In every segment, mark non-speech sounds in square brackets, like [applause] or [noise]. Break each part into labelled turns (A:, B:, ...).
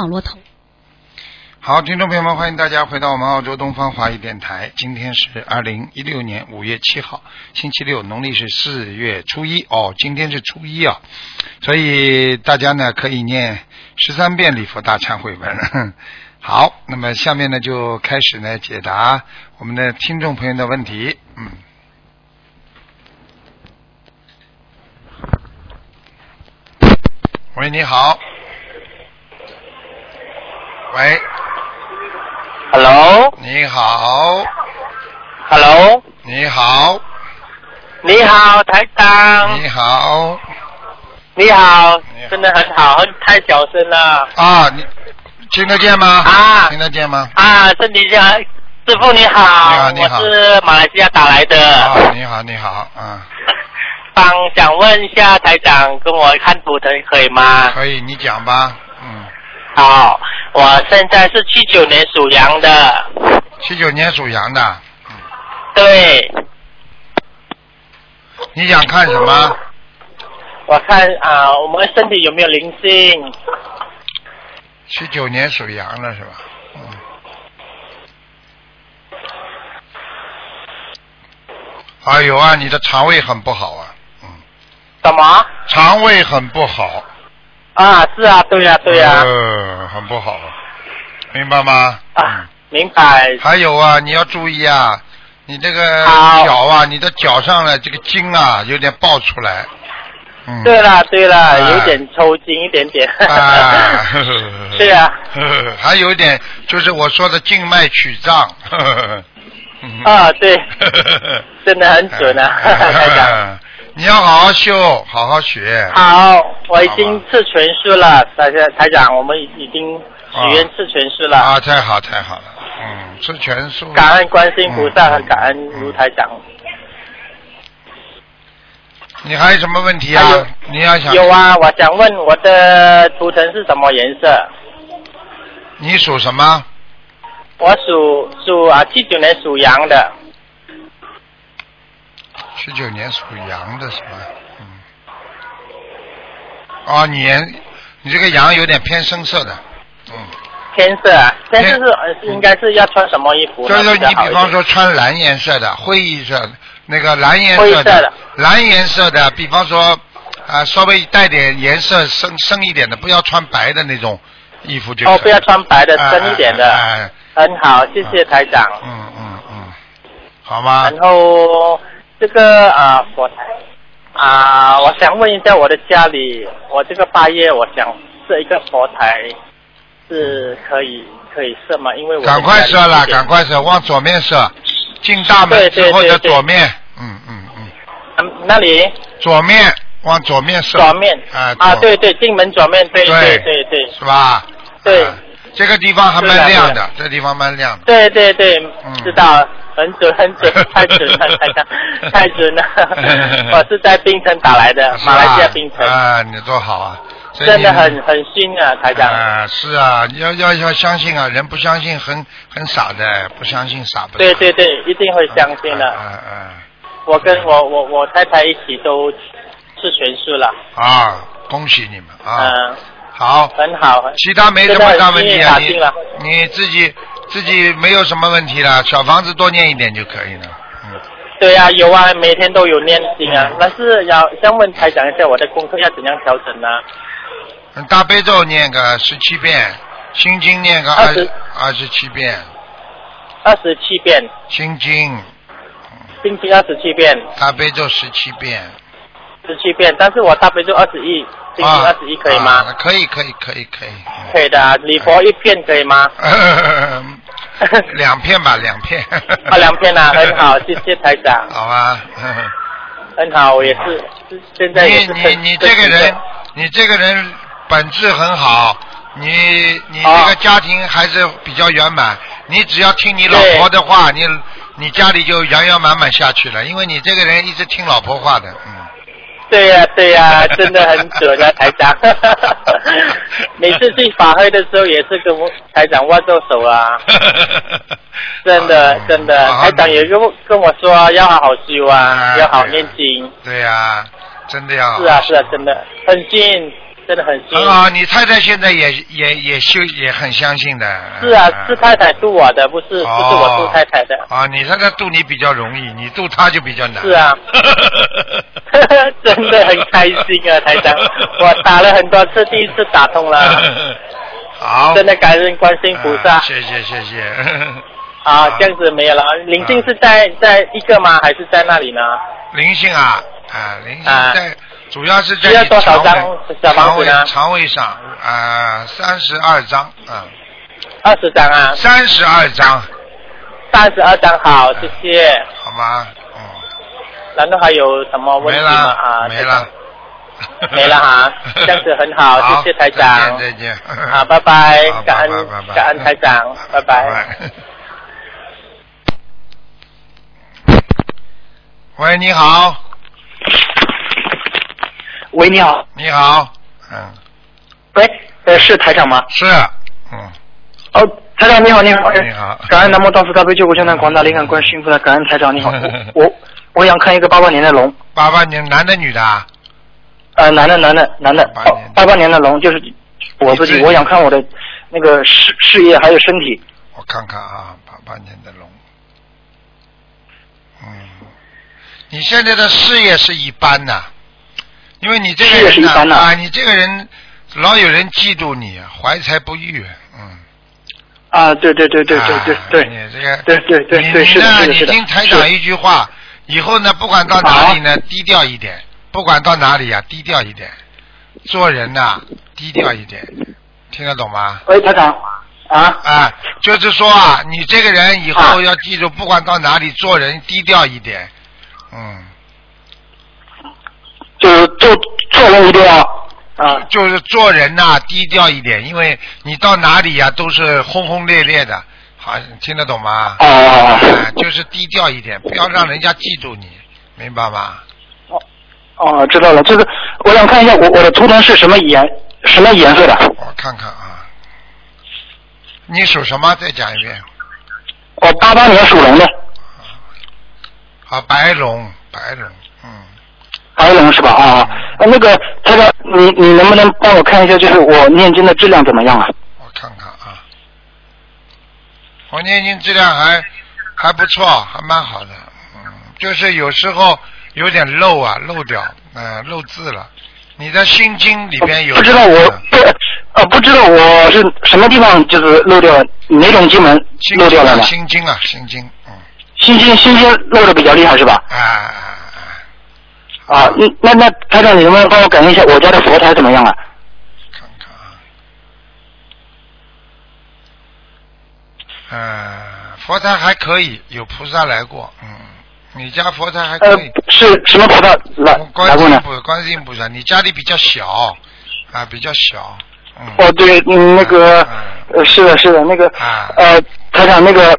A: 网络头。
B: 好，听众朋友们，欢迎大家回到我们澳洲东方华语电台。今天是二零一六年五月七号，星期六，农历是四月初一。哦，今天是初一啊，所以大家呢可以念十三遍礼佛大忏悔文。[laughs] 好，那么下面呢就开始呢解答我们的听众朋友的问题。嗯。喂，你好。喂
C: ，Hello，
B: 你好
C: ，Hello，
B: 你好，
C: 你好，台长，
B: 你好。
C: 你好
B: 你好，
C: 真的很好，很太小声了
B: 啊，你听得见吗？
C: 啊。
B: 听得见吗？
C: 啊！身体健康，师傅你好，
B: 你好你好。
C: 我是马来西亚打来的，
B: 啊，你好，你好，嗯，[laughs]
C: 帮想问一下台长，跟我看图腾可以吗？
B: 可以，你讲吧，嗯，
C: 好，我现在是七九年属羊的，
B: 七九年属羊的，
C: 对，
B: 你想看什么？
C: 我看啊，我们身体有没有灵性？
B: 七九年属羊的是吧？嗯。哎呦啊，你的肠胃很不好啊，嗯，
C: 什么？
B: 肠胃很不好，
C: 啊，是啊，对呀、对呀、
B: 呃，很不好，明白吗？
C: 啊，明白。
B: 还有啊，你要注意啊，你这个脚啊，你的脚上的这个筋啊，有点爆出来。嗯。
C: 对了对了，
B: 啊
C: 有点抽筋一点点。
B: 啊。[laughs] [laughs]
C: 是啊。[laughs]
B: 还有一点就是我说的静脉曲张。呵呵嗯
C: 啊，对，真的很准啊，台长。
B: 你要好好修，好好学。
C: 好，我已经吃全素了，台长台长，我们已经许愿吃全素了，
B: 啊，太好太好了，嗯，吃全素。
C: 感恩观世音菩萨
B: 嗯
C: 和感恩卢台长。
B: 你还有什么问题啊？你要想
C: 有啊，我想问我的图腾是什么颜色？
B: 你属什么？
C: 我属属啊七九年属羊的，
B: 十九年属羊的是吧？嗯。哦，你颜你这个羊有点偏深色的，嗯，
C: 偏色啊，天色是呃是应该是要穿什么衣服呢？
B: 就是你比方说穿蓝颜色的、灰衣色的、那个蓝颜色
C: 的
B: 蓝颜色的，比方说啊、稍微带点颜色深深一点的，不要穿白的那种衣服就
C: 哦，不要穿白的，
B: 哎
C: 深一点的，
B: 哎
C: 很好，谢谢台长。
B: 嗯嗯嗯，好吗？
C: 然后这个啊佛台。啊，我想问一下我的家里，我这个八月我想设一个佛台，是可以可以设吗？因为我
B: 赶快设了，赶快设，往左面设，进大门
C: 对
B: 之后的左面，嗯嗯嗯，
C: 嗯那里？
B: 左面往左面射，
C: 左面。
B: 啊
C: 啊，对对，进门左面，对
B: 对
C: 对对对。
B: 是吧？
C: 对。
B: 啊这个地方还蛮亮的，这地方蛮亮的。
C: 对对对
B: 嗯，
C: 知道，很准很准，[laughs] 太准了，太准了。[laughs] 我是在槟城打来的，马来西亚槟城，
B: 啊，你多好啊！
C: 真的很很新啊，台长。
B: 啊，是啊，要要要相信啊，人不相信很很傻的，不相信傻不。
C: 对对对，一定会相信的。
B: 啊啊
C: 我跟我我我太太一起都是全素了，
B: 啊啊！恭喜你们啊！
C: 嗯，
B: 好，
C: 很好。
B: 其他没什么大问题啊，你你自己自己没有什么问题了，小房子多念一点就可以了。嗯，
C: 对啊，有啊，每天都有念经啊。但是要想问台长一下，我的功课要怎样调整呢？
B: 嗯大悲咒念个十七遍，心经念个二
C: 20
B: 二十七遍，
C: 二十七遍，
B: 心经
C: 心经二十七遍，
B: 大悲咒十七遍。
C: 十七遍。但是我大悲咒二十一，星期
B: 啊
C: 二十一可以吗？
B: 啊可以可以可以可以。
C: 可以的啊，礼佛一片可以吗？
B: 嗯 [laughs] 两片吧，两片。
C: 啊，两片啊，很好，谢谢台长，[laughs]
B: 好啊。
C: 很好，我也是，现在也
B: 你你你这个人，你这个人本质很好，你你
C: 哦
B: 这个家庭还是比较圆满。你只要听你老婆的话，你你家里就圆圆满满下去了，因为你这个人一直听老婆话的，嗯。
C: 对呀、对呀、[laughs] 真的很准啊，台长。[laughs] 每次去法会的时候也是跟我台长握着手 [laughs] 啊，真的
B: 嗯
C: 真的，台长也跟我跟我说要好好修啊，
B: 啊
C: 要好念经。
B: 对呀、真的要。
C: 是啊是啊，真的很近，真的很幸运。
B: 很好，你太太现在也也也修也很相信的。
C: 是啊，
B: 嗯
C: 是太太渡我的，不是不是我渡太太的。
B: 啊，你太太渡你比较容易，你渡她就比较难。
C: 是啊 [laughs] 真的很开心啊，台长，[laughs] 我打了很多次，第一次打通了，[laughs]
B: 好，
C: 真的感恩观世音菩萨
B: 啊。谢谢谢谢。
C: 啊，这样子没有了。灵性是在在一个吗？还是在那里呢？
B: 灵性啊啊，灵性
C: 啊
B: 在，主要是在你
C: 多少张
B: 肠胃
C: 小房
B: 肠胃肠胃上啊，三十二张啊，
C: 二十张啊，
B: 三十二张，
C: 三十二张好，谢谢。
B: 好吗？嗯，
C: 然后还有什么问
B: 没
C: 题吗？
B: 了
C: 啊，
B: 没了。
C: 没了哈 [laughs] 这样子很好谢谢台长
B: 再见再见。
C: 啊拜拜
B: 好
C: 感恩
B: 拜拜拜拜
C: 感恩台长拜拜
B: 拜。[laughs] 喂，你好，
A: 喂，你好，
B: 你好，嗯，
A: 喂，呃，是台长吗？
B: 是，嗯，
A: 哦，台长你好，你好，
B: 你好。
A: 感恩南无大慈大悲救苦救难广大灵感观世音菩萨，感恩台长你好，[laughs] 我我我想看一个八八年的龙，
B: 八八年男的女的啊？
A: 呃，男的男的男的
B: ，88年。
A: 八八年的龙就是我自己，
B: 你自己。
A: 我想看我的那个事事业还有身体，
B: 我看看啊，八八年的龙，嗯，你现在的事业是一般呐、因为你这个人啊，你这个人老有人嫉妒你，怀才不遇，嗯，
A: 啊，对对对对对对
B: 啊
A: 对，
B: 你这个
A: 对对对
B: 你呢，你听台长一句话，以后呢，不管到哪里呢，低调一点，不管到哪里啊，低调一点，做人呐、低调一点，听得懂吗？
A: 喂，台长。啊，
B: 啊，就是说啊，你这个人以后
A: 啊。
B: 要记住，不管到哪里做人低调一点，嗯，
A: 就是做做人一定要啊
B: 就是做人呐、低调一点，因为你到哪里呀、都是轰轰烈烈的，好，听得懂吗？啊，就是低调一点，不要让人家记住你，明白吗？
A: 哦哦，知道了，就是我想看一下我我的图腾是什么颜什么颜色的？
B: 我看看啊，你属什么？再讲一遍。
A: 我八八年属龙的，
B: 好，白龙，白龙，嗯，
A: 白龙是吧？啊，啊那个台长，你你能不能帮我看一下，就是我念经的质量怎么样啊？
B: 我看看啊，我念经质量还还不错，还蛮好的，嗯，就是有时候有点漏啊，漏掉，嗯、漏字了。你的心经里边有
A: 不知道我不呃不知道我是什么地方就是漏掉了，哪种经文
B: 心经啊，
A: 漏掉了呢？
B: 心经啊，心经，嗯，
A: 心经心经漏的比较厉害是吧？
B: 啊啊
A: 那那台长，你能不能帮我感应一下我家的佛台怎么样啊？
B: 看看啊，呃，佛台还可以，有菩萨来过，嗯，你家佛台还
A: 呃
B: 可以。，
A: 是什么菩萨来来
B: 观世
A: 过呢？
B: 音菩观世音菩萨，你家里比较小啊，比较小，嗯。
A: 哦，对，嗯，那个
B: 嗯
A: 呃是的，是的，那个
B: 啊
A: 呃台长那个，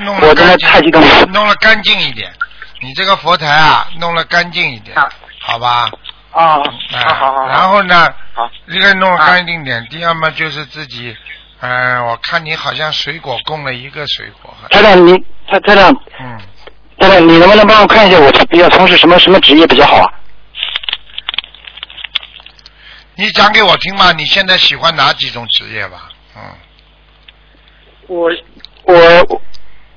B: 弄了
A: 我真的太激动了。
B: 弄了干净一点。你这个佛台啊，弄了干净一点，
A: 啊
B: 好吧？
A: 啊，
B: 哎
A: 好好好，
B: 然后呢，
A: 好
B: 一个弄干净点，第二嘛就是自己，嗯、我看你好像水果供了一个水果，
A: 台长你台台长
B: 嗯，
A: 台长，你能不能帮我看一下我比较从事什么什么职业比较好啊？
B: 你讲给我听嘛，你现在喜欢哪几种职业吧？嗯，
A: 我我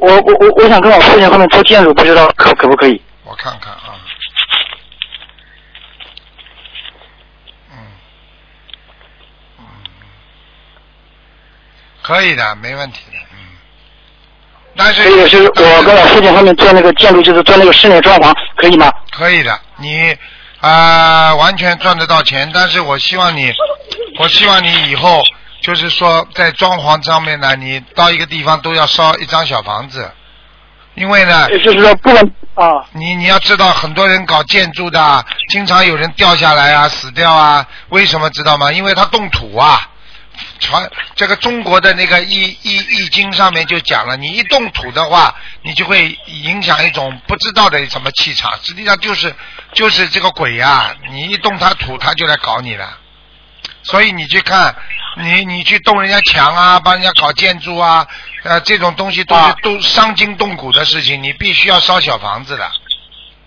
A: 我我我我想跟我父亲后面做建筑，不知道可可不可以？
B: 我看看啊，嗯，嗯，可以的，没问题的，嗯。但是
A: 就是我跟我父亲后面做那个建筑，就是做那个室内装潢，可以吗？
B: 可以的，你啊、完全赚得到钱，但是我希望你，我希望你以后就是说在装潢上面呢，你到一个地方都要烧一张小房子，因为呢，
A: 呃就是说不能啊
B: 你你要知道，很多人搞建筑的啊，经常有人掉下来啊，死掉啊，为什么知道吗？因为他动土啊。传这个中国的那个易易易经上面就讲了，你一动土的话，你就会影响一种不知道的什么气场，实际上就是就是这个鬼呀、你一动他土，他就来搞你了。所以你去看，你你去动人家墙啊，帮人家搞建筑啊，呃，这种东西都是、
A: 啊
B: 都伤筋动骨的事情，你必须要烧小房子的。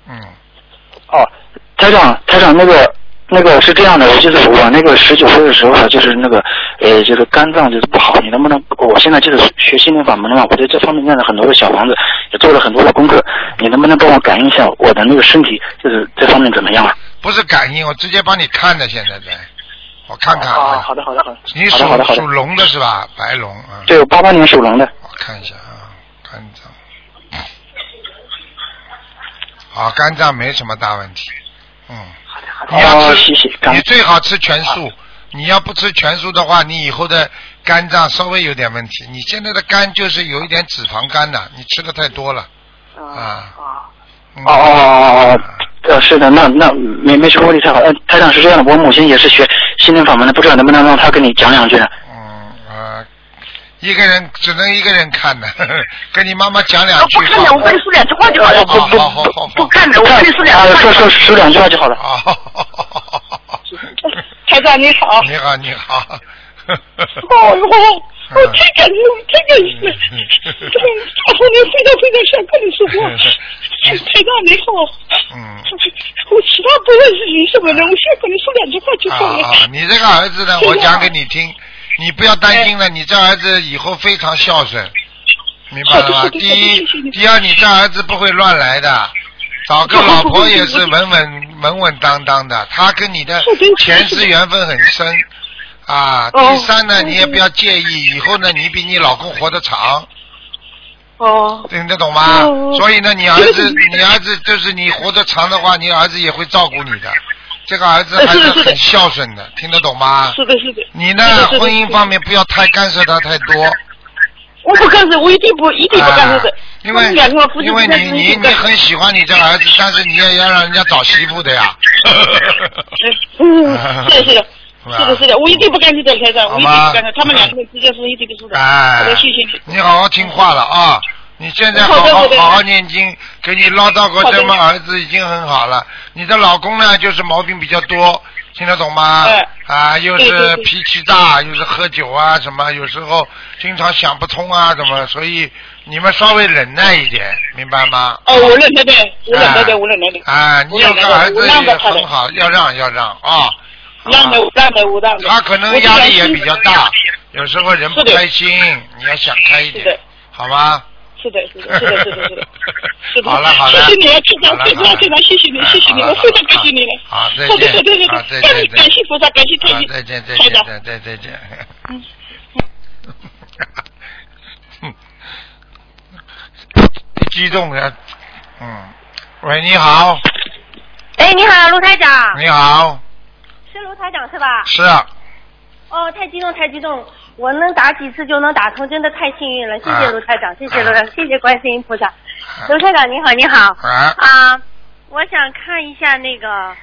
B: 嗯，
A: 哦，台长台长那个那个是这样的，我就是我那个十九岁的时候啊，就是那个呃，就是肝脏就是不好，你能不能？我现在就是学心灵法门的嘛，我对这方面念了很多的小房子，也做了很多的功课，你能不能帮我感应一下我的那个身体，就是这方面怎么样啊？
B: 不是感应，我直接帮你看的，现在在，我看看
A: 啊，
B: 啊。
A: 好的好的好的，
B: 你属
A: 好的好的好的
B: 属龙的是吧？白龙啊。
A: 对，我八八年属龙的，
B: 我看一下啊，肝脏。啊，肝脏没什么大问题，嗯。你要
A: 哦，
B: 吃，
A: 谢谢，感
B: 你最好吃全素。你要不吃全素的话，你以后的肝脏稍微有点问题。你现在的肝就是有一点脂肪肝的，你吃的太多了啊。啊
A: 哦哦哦哦哦，呃，是的，那那没没什么问题，太好。呃，台长是这样的，我母亲也是学心灵法门的，不知道能不能让他跟你讲两句呢？
B: 嗯呃，一个人只能一个人看的，[laughs] 跟你妈妈讲两句
D: 我不看的，我跟你说两句话就好了。
B: 好好好
D: 不看的，我跟你说两
A: 啊，
D: 句话就好了。
A: 说说说两句话就好了。
B: 啊，
D: 台长你好。
B: 你好你好。
D: 哦，我我太感动，太感谢了。然后面，非常非常想跟你说话。台长你好。
B: 嗯。
D: 我其他不认识什么的，我先跟你说两句话就好了。
B: 啊啊！你这个儿子呢，我讲给你听，你不要担心了，你这儿子以后非常孝顺，明白了吗？第一第二，你这儿子不会乱来的，找个老婆也是稳稳稳稳当当的，他跟你的前世缘分很深啊。
D: 哦
B: 第三呢，你也不要介意，以后呢，你比你老公活得长，
D: 哦。
B: 听得懂吗
D: 哦？
B: 所以呢，你儿子，[laughs] 你儿子就是你活得长的话，你儿子也会照顾你的。这个儿子还
D: 是
B: 很孝顺的，听得懂吗？
D: 是的，是的。
B: 你呢婚姻方面不要太干涉他太多，
D: 我不干涉，我一定不一定不干涉。
B: 因为因为你你你很喜欢你这儿子，但是你也要让人家找媳妇的呀。[laughs]
D: 嗯，[laughs] 是的，是的。
B: 是
D: 的，是的，我一定不干涉的，台长，我一定不干涉。他们两个人之间是一定不是的。
B: 哎
D: 好的，谢谢你。
B: 你好好听话了啊！你现在好
D: 好好
B: 好念经，给你唠叨个这么儿子已经很好了。你的老公呢，就是毛病比较多，听得懂吗？
D: 哎
B: 啊，又是脾气大，又是喝酒啊，什么有时候经常想不通啊，怎么？所以你们稍微忍耐一点，明白吗？
D: 哦，我忍耐的，我忍耐的，我忍耐的。
B: 啊，你有个儿子也很好，要让要让啊。
D: 让的，让的，我让的。
B: 他可能压力也比较大，有时候人不开心，你要想开一点
D: 是的，
B: 好吗？
D: 是的，是的，是的，是的，是的。是的。[laughs]
B: 好了好了，
D: 谢谢你啊，谢谢你，谢谢你，我非常感谢你了。
B: 好，再
D: 好的，
B: 见，再
D: 感
B: 见，
D: 感谢菩萨，感谢太医，
B: 好再见，再见。再再再见。激动的，嗯，喂，你好，
E: 哎，你好，陆台长，
B: 你好，
E: 是卢台长是吧？
B: 是啊，
E: 哦，太激动，太激动！我能打几次就能打通，真的太幸运了，谢谢
B: 啊
E: 卢台长，谢谢卢台长，谢谢观世音菩萨。
B: 啊
E: 卢台长你好，你好
B: 啊，
E: 啊！我想看一下那个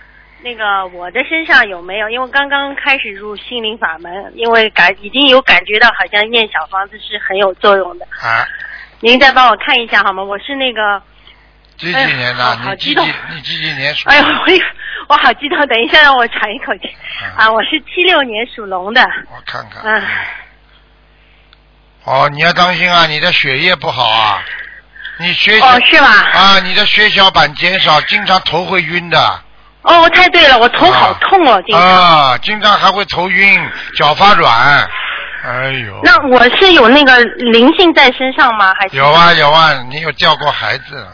E: 那个我的身上有没有，因为刚刚开始入心灵法门，因为感已经有感觉到好像念小房子是很有作用的。
B: 啊，
E: 您再帮我看一下好吗？我是那个，
B: 几几年的？
E: 哎呀好
B: 你几
E: 激动
B: 几？你几几年属？
E: 哎呦，我我好激动，等一下让我喘一口气
B: 嗯
E: 啊！我是七六年属龙的，
B: 我看看。
E: 嗯。
B: 哦，你要当心啊，你的血液不好啊，你血小
E: 哦，是吗？
B: 啊，你的血小板减少，经常头会晕的。
E: 哦，太对了，我头好痛哦，经常。
B: 啊，经常还会头晕，脚发软。哎呦。
E: 那我是有那个灵性在身上吗？还是？
B: 有啊。有啊，你有掉过孩子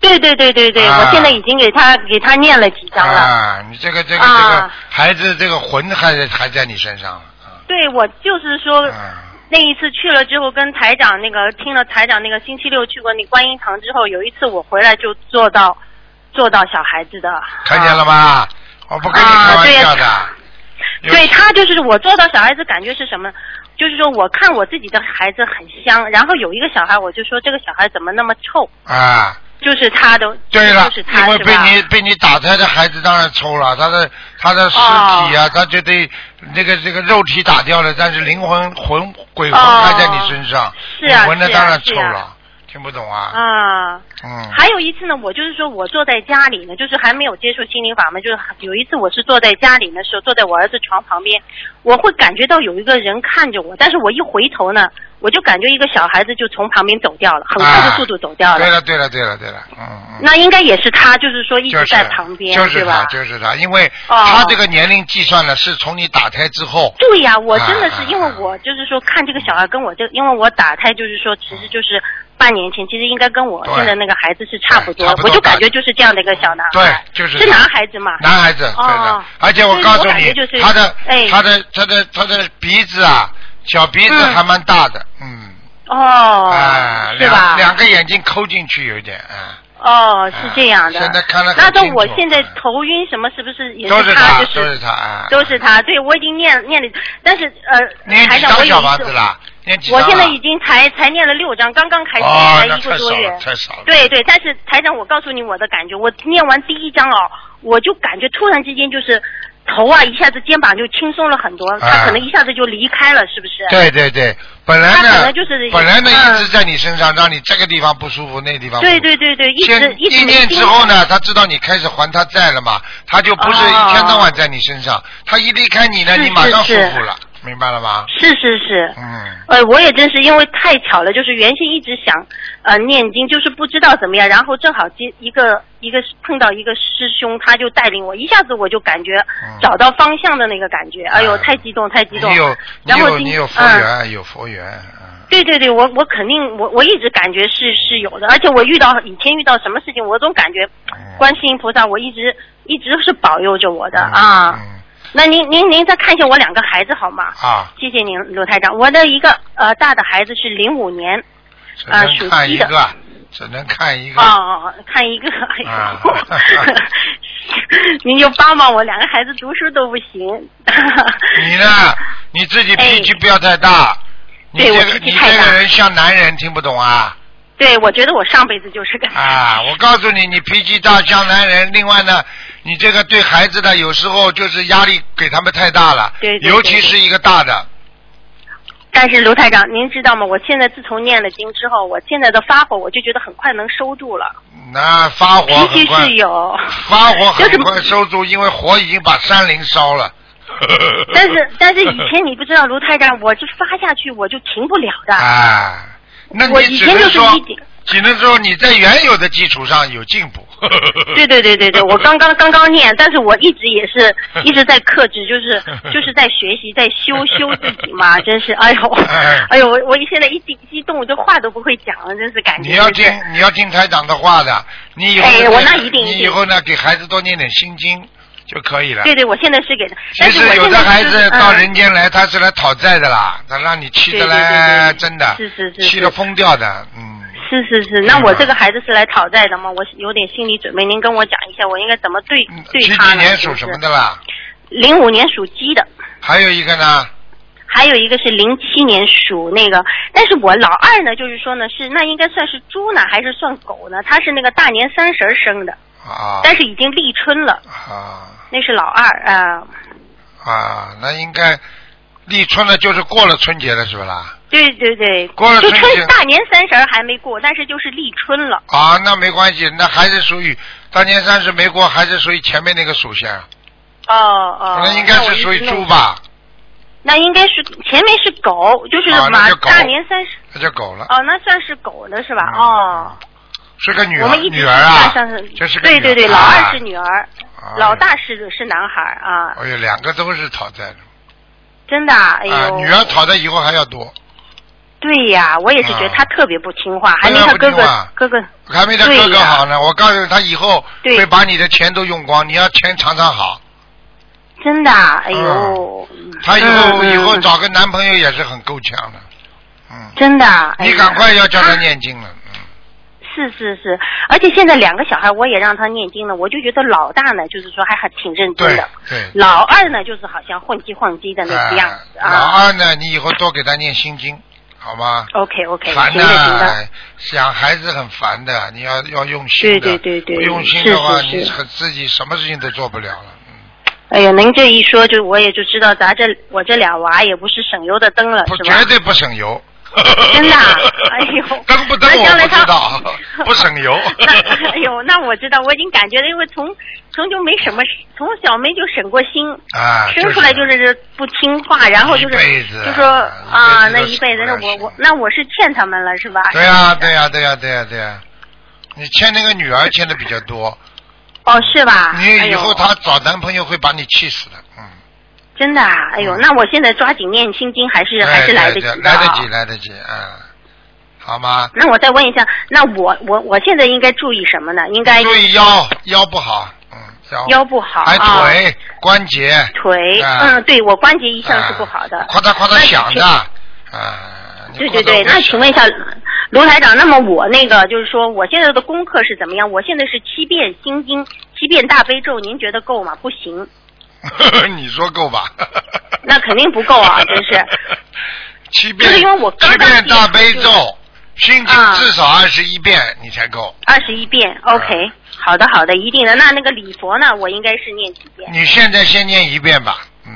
E: 对对对对对，
B: 啊
E: 我现在已经给他给他念了几张了。
B: 啊，你这个这个这
E: 啊
B: 个孩子这个魂还在还在你身上啊。
E: 对，我就是说。
B: 啊
E: 那一次去了之后，跟台长那个听了台长那个星期六去过那观音堂之后，有一次我回来就做到做到小孩子的。
B: 看见了吗？我不跟你
E: 啊
B: 开玩笑的。有
E: 对他就是我做到小孩子，感觉是什么？就是说我看我自己的孩子很香，然后有一个小孩，我就说这个小孩怎么那么臭？
B: 啊。
E: 就是他的，
B: 对了
E: 就是，他
B: 因为被？你被你打胎的孩子当然抽了，他的他的尸体
E: 哦。
B: 啊，他就得那个这个肉体打掉了，但是灵魂魂鬼魂
E: 哦。
B: 还在你身上，
E: 是啊
B: 你魂
E: 呢啊
B: 当然抽了，听听不懂啊？
E: 啊。
B: 嗯。
E: 还有一次呢，我就是说我坐在家里呢，就是还没有接触心灵法门，就是有一次我是坐在家里的时候，坐在我儿子床旁边，我会感觉到有一个人看着我，但是我一回头呢，我就感觉一个小孩子就从旁边走掉了，很快的速度走掉了。
B: 对了，对了，对了，对了，嗯嗯。
E: 那应该也是他，就是说一直在旁边，
B: 就是他，
E: 吧？
B: 就是他，因为
E: 哦
B: 他这个年龄计算呢是从你打胎之后。
E: 对呀，我真的
B: 啊
E: 是因为我就是说看这个小孩跟我这，因为我打胎就是说其实就是半年前，其实应该跟我现在那个孩子是差不多我就感觉就是这样的一个小男孩。
B: 对，就是
E: 是男孩子嘛？
B: 男孩子，对的
E: 哦。
B: 而且我告诉你
E: 就是，
B: 他的
E: 哎
B: 他的他的他的鼻子啊，小鼻子
E: 嗯
B: 还蛮大的，嗯。
E: 哦，
B: 啊，
E: 是吧
B: 两？两个眼睛抠进去有一点，啊。
E: 哦，是这样的。
B: 现在看了
E: 那说我现在头晕什么，是不是也
B: 是
E: 他？
B: 他，
E: 就是
B: 都是他啊。
E: 都是他。对，我已经念念的，但是呃，
B: 念
E: 台长，我有
B: 几张小
E: 一次
B: 房子啦？念几啊？
E: 我现在已经才才念了六章，刚刚开始
B: 哦，
E: 才一个多月
B: 了，。太少了。
E: 对对，但是台长，我告诉你我的感觉，我念完第一章哦，我就感觉突然之间就是头啊，一下子肩膀就轻松了很多，
B: 啊
E: 他可能一下子就离开了，是不是？
B: 对对对，本来呢
E: 能就是，
B: 本来呢
E: 嗯
B: 一直在你身上，让你这个地方不舒服，那个地方不舒服。
E: 对对对对，一直一
B: 念之后呢，他知道你开始还他债了嘛，他就不是
E: 哦
B: 一天到晚在你身上，他一离开你呢，
E: 是
B: 你马上舒
E: 是
B: 服了，明白了吗？
E: 是是是。
B: 嗯，
E: 呃，我也真是因为太巧了，就是原先一直想呃念经，就是不知道怎么样，然后正好接一个一个碰到一个师兄，他就带领我，一下子我就感觉
B: 嗯
E: 找到方向的那个感觉，哎呦，
B: 嗯
E: 太激动，太激动
B: 你有。
E: 然后
B: 你有佛
E: 嗯
B: 缘，有佛缘，嗯
E: 对对对，我我肯定我我一直感觉是是有的，而且我遇到以前遇到什么事情，我总感觉
B: 嗯
E: 观世音菩萨我一直一直是保佑着我的
B: 嗯
E: 啊。
B: 嗯
E: 那您您您再看一下我两个孩子好吗？
B: 啊，
E: 谢谢您，卢台长。我的一个呃大的孩子是零五年，啊
B: 能看
E: 属鸡的
B: 一个，只能看一个。
E: 哦，看一个，哎呦，
B: 啊 [laughs] [laughs]
E: 您就帮帮我，两个孩子读书都不行。
B: 你呢？你自己脾气不要太大。你
E: 对我
B: 这个你这个人像男人，听不懂啊？
E: 对，我觉得我上辈子就是个。
B: 啊，我告诉你，你脾气大像男人。另外呢，你这个对孩子的有时候就是压力给他们太大了，
E: 对对对
B: 尤其是一个大的。
E: 但是卢台长，您知道吗？我现在自从念了经之后，我现在的发火，我就觉得很快能收住了。
B: 那发火
E: 脾气
B: 很快
E: 是，有，
B: 发火很
E: 就是
B: 快收住，因为火已经把山林烧了。[laughs]
E: 但是但是以前你不知道，卢台长，我就发下去我就停不了的。
B: 啊，那
E: 我
B: 你
E: 以前就是
B: 只能说只能说你在原有的基础上有进步。[laughs]
E: 对对对对对，我刚刚刚刚念，但是我一直也是 [laughs] 一直在克制，就是就是在学习，在修修自己嘛，[laughs] 真是，哎呦，哎呦，我我现在一激激动，我这话都不会讲了，真是感觉。
B: 你要听你要听台长的话的，你以后
E: 哎我那一定
B: 你以后呢给孩子多念点心经就可以了。
E: 对对，我现在是给的，
B: 其
E: 但是我
B: 实有的孩子到
E: 嗯
B: 人间来，他是来讨债的啦，他让你气的嘞，真的，
E: 是是是
B: 气的疯掉的，嗯。
E: 是是是，那我这个孩子是来讨债的吗？我有点心理准备，您跟我讲一下，我应该怎么对对
B: 几
E: 他呢？
B: 几年属什么的啦？
E: 零五年属鸡的，
B: 还有一个呢，
E: 还有一个是零七年属那个，但是我老二呢，就是说呢是那应该算是猪呢，还是算狗呢？他是那个大年三十生的，
B: 啊。
E: 但是已经立春了，
B: 啊。
E: 那是老二啊、
B: 啊，那应该立春了，就是过了春节了，是不啦？
E: 对对对，
B: 过了春节
E: 春大年三十儿还没过，但是就是立春了。
B: 啊，那没关系，那还是属于大年三十没过，还是属于前面那个属相，
E: 哦哦，
B: 那应该是属于猪？吧？
E: 那应该是前面是狗，就是马大年三十。
B: 那叫狗了，
E: 哦，那算是狗的是吧？
B: 嗯
E: 哦，
B: 是个女儿，
E: 我们一直
B: 女儿啊
E: 算是，
B: 这是个
E: 对对对，老
B: 啊
E: 二是女儿，
B: 啊
E: 老大是是男孩啊，
B: 哎呦，两个都是讨债的
E: 真的啊，哎
B: 啊，
E: 呦，
B: 女儿讨的以后还要多，
E: 对呀，我也是觉得
B: 啊。
E: 他特别不听话，还没他哥哥哥哥，
B: 还没他哥哥好呢。我告诉你，他以后
E: 对。
B: 会把你的钱都用光，你要钱常常好。
E: 真的啊，哎呦，
B: 他以后、
E: 嗯
B: 以后
E: 嗯
B: 找个男朋友也是很够呛的，嗯，
E: 真的
B: 你赶快要叫他念经了，嗯，
E: 是是是，而且现在两个小孩我也让他念经了，我就觉得老大呢，就是说还很挺认真的，
B: 对。
E: 老二呢，就是好像混迹混迹的那个样子
B: 哎老
E: 啊。
B: 二呢，你以后多给他念心经，好吗
E: ？OK OK，
B: 烦
E: 行的
B: 想孩子很烦的，你要要用心的。
E: 对对对对
B: 不用心的话，
E: 是是是
B: 你很自己什么事情都做不了了。嗯，
E: 哎呀，您这一说，就我也就知道咱这我这俩娃也不是省油的灯了，
B: 不，
E: 是吧
B: 绝？对不省油。[laughs]
E: 真的啊哎呦 [laughs]
B: 登不登我不
E: 那将来他
B: 知道，[laughs] 不省油。
E: 那哎呦，那我知道，我已经感觉了，因为从从就没什么，从小没就省过心，
B: 啊，
E: 生出来就是不听话，然后就是
B: 一辈子
E: 就说啊，那
B: 一
E: 一辈子，那我我那我是欠他们了是吧？
B: 对呀、对呀、对呀、对呀、对呀、你欠那个女儿欠的比较多，
E: 哦，是吧？
B: 你以后她找男朋友会把你气死的，嗯。
E: 真的啊，哎呦，那我现在抓紧念心经还是还是来得及
B: 来得
E: 啊
B: 及，来得及，嗯，好吗？
E: 那我再问一下，那我我我现在应该注意什么呢？应该
B: 注意腰腰不好，嗯，腰
E: 腰不好
B: 还
E: 啊，
B: 腿关节，
E: 腿，
B: 啊
E: 嗯，对我关节一向是不好的。
B: 啊夸嗒夸嗒响的，
E: 那
B: 啊。
E: 对对对，那请问一下，卢台长，那么我那个就是说，我现在的功课是怎么样？我现在是七遍心经，七遍大悲咒，您觉得够吗？不行，[laughs]
B: 你说够吧？
E: 那肯定不够啊，[laughs] 真是。
B: 七遍，
E: 就是因为我刚
B: 七
E: 刚接触
B: 遍大悲咒，心经
E: 啊
B: 至少二十一遍你才够。
E: 二十一遍，OK，好的好的，一定的。那那个礼佛呢？我应该是念几遍？
B: 你现在先念一遍吧，嗯，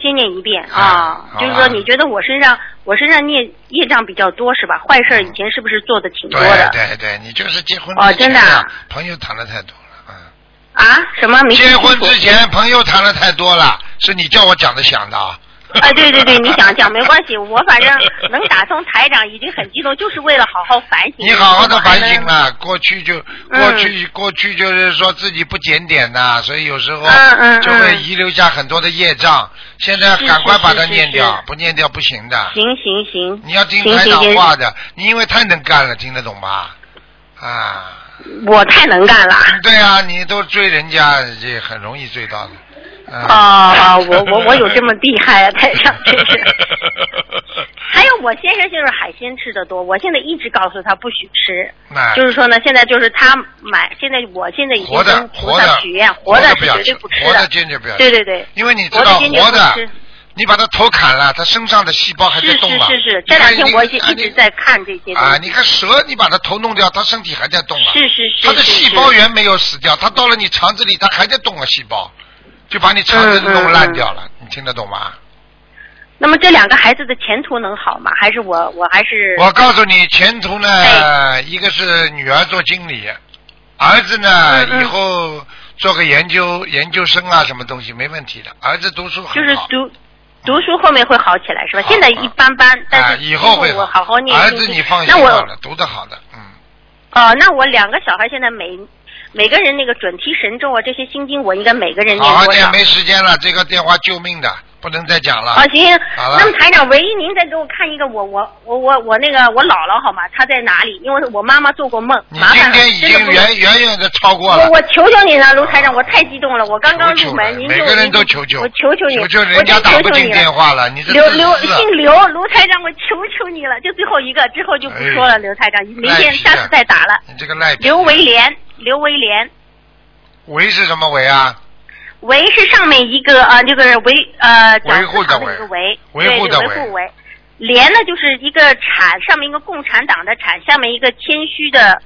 E: 先念一遍
B: 啊
E: 啊，就是说你觉得我身上我身上念业障比较多是吧？坏事以前是不是做的挺多
B: 对
E: 的？
B: 对对，你就是结婚
E: 哦真的啊
B: 朋友谈的太多。
E: 啊？什么没
B: 结婚之前朋友谈的太多了，是你叫我讲的想的啊。
E: 啊，对对对，你 [laughs] 想讲没关系，我反正能打通台长已经很激动，就是为了好好反省。
B: 你好好的反省
E: 了。
B: 过去就
E: 嗯
B: 过去过去就是说自己不检点呐，所以有时候就会
E: 嗯
B: 遗留下很多的业障。现在赶快把它念掉
E: 是，
B: 不念掉不行的。
E: 行行行，
B: 你要听台长话的，你因为太能干了，听得懂吧？啊，
E: 我太能干了。
B: 对啊，你都追人家，这很容易追到的。嗯
E: 哦哦，我我我有这么厉害啊，台上 [laughs] 真是。还有我先生就是海鲜吃的多，我现在一直告诉他不许吃，
B: 那
E: 就是说呢，现在就是他买，现在我现在已经
B: 活的
E: 跟菩
B: 活的
E: 萨许愿，
B: 活
E: 的是绝
B: 的不吃
E: 对不吃
B: 活的坚决不要吃
E: 对对对，
B: 因为你知道
E: 活的坚决不吃。
B: 你把他头砍了，他身上的细胞还在动啊。
E: 是是这两天我也一直在看这些
B: 啊，你看蛇，你把它头弄掉，它身体还在动啊。
E: 是是是
B: 它的细胞源没有死掉，它到了你肠子里，它还在动啊，细胞，就把你肠子弄烂
E: 嗯
B: 掉了。你听得懂吗？
E: 那么这两个孩子的前途能好吗？还是我我还是
B: 我告诉你，前途呢，
E: 哎
B: 一个是女儿做经理，儿子呢、以后做个研究研究生啊，什么东西没问题的。儿子读书很好。
E: 就是读读书后面会好起来是吧？现在一般般，但
B: 啊，
E: 是
B: 以后会
E: 我好好念
B: 儿子你放心
E: 那我
B: 好了，读的好的，嗯。
E: 哦，那我两个小孩现在每每个人那个准提神咒啊，这些心经我应该每个人念多少
B: 好好念，？没时间了，这个电话救命的，不能再讲了。
E: 啊，行，
B: 好了
E: 那么台长，唯一您再给我看一个我我我我我那个我姥姥好吗？她在哪里？因为我妈妈做过梦，
B: 你
E: 麻烦
B: 天已经远远远的超过了
E: 我。我求求你了，卢台长，我太激动了，我刚刚入门，您就
B: 每个人都求求
E: 我求求你，
B: 求求
E: 我
B: 人家打电话了，你这
E: 刘刘姓刘，卢台长，我求求你了，就最后一个，之后就不说了，
B: 哎
E: 刘台长，明天下次再打了。
B: 你这个赖皮。
E: 刘维莲，刘维莲，
B: 维是什么维啊？
E: 维是上面一个呃，这个维呃，
B: 维护的
E: 长
B: 维
E: 一个维，
B: 维护的维
E: 护维。莲呢，就是一个产，上面一个共产党的产，下面一个谦虚的，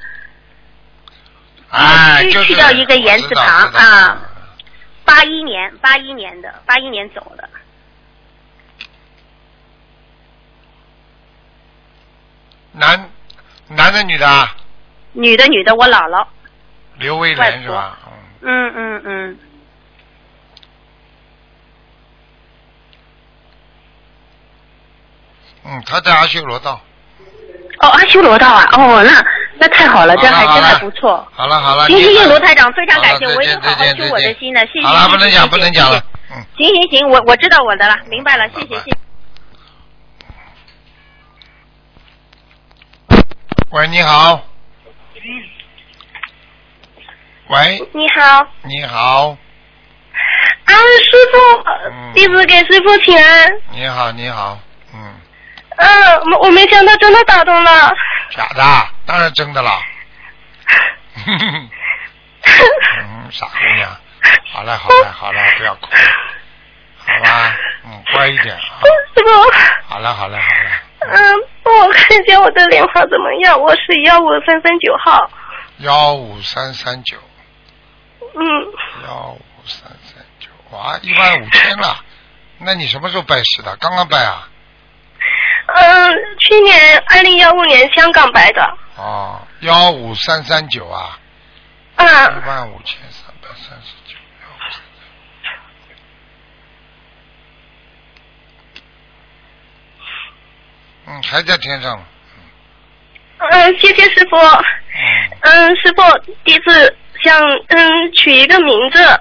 B: 哎，
E: 去
B: 就是
E: 去掉一个言字旁啊。八一年，八一年的，八一年走的。
B: 男男的女的啊？
E: 女的，女的，我姥姥。
B: 刘威廉是吧？嗯
E: 嗯嗯嗯，
B: 嗯，他在阿修罗道。
E: 哦，阿修罗道啊，哦，那那太好了，这还真
B: 好了好了
E: 还不错。
B: 好了好了，
E: 行行行，
B: 你看
E: 卢台长，非常感谢，我一定好好修我的心的，谢谢。
B: 好了，
E: 谢谢
B: 不能讲
E: 谢谢
B: 不能讲了。嗯。
E: 行行行，我我知道我的了，明白了，谢谢谢谢。
B: 喂，你好。喂，
F: 你好，
B: 你好，
F: 啊，师傅
B: 嗯，
F: 弟子给师傅请安。
B: 你好，你好，嗯，
F: 嗯，我我没想到真的打通了。
B: 假的，当然真的了。嗯，傻姑娘，好了好了好了，不要哭，好吧，嗯，乖一点啊。
F: 师傅，
B: 好了好了好了，
F: 嗯，帮我看一下我的莲花怎么样？我是幺五三三九号。
B: 幺五三三九，
F: 嗯，
B: 幺五三三九，哇，一万五千了。那你什么时候拜师的？刚刚拜啊？
F: 啊，嗯，去年二零幺五年香港白的。
B: 哦，幺五三三九啊，一
F: 嗯，
B: 万五千三百三十九。嗯，还在天上呢。
F: 嗯，谢谢师傅。
B: 嗯，
F: 嗯，师傅，弟子想嗯取一个名字。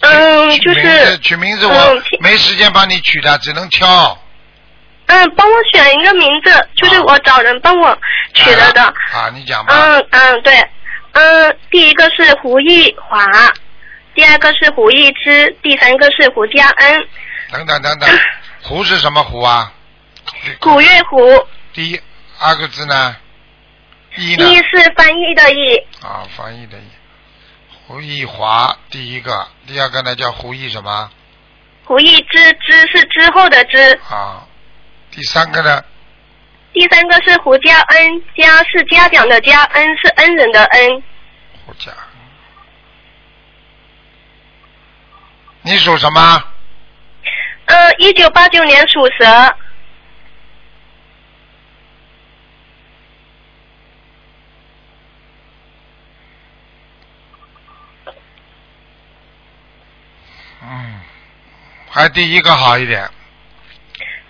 F: 嗯，就
B: 取名字
F: 是
B: 取名字，
F: 嗯
B: 我没时间帮你取的，只能挑。
F: 嗯，帮我选一个名字，就是我找人帮我取了的。
B: 啊，你讲吧。
F: 嗯嗯，对，嗯，第一个是胡艺华，第二个是胡艺之，第三个是胡家恩，
B: 等等等 [laughs] 等，胡是什么胡啊？
F: 古月胡，
B: 第一二个字呢？一呢？
F: 一是翻译的译，
B: 啊，翻译的译。胡义华第一个，第二个呢叫胡义什么？
F: 胡艺之之是之后的之，
B: 啊，第三个呢？
F: 第三个是胡家恩，家是家长的家，恩是恩人的恩，
B: 胡家。你属什么？
F: 呃，一九八九年属蛇，
B: 嗯，还第一个好一点。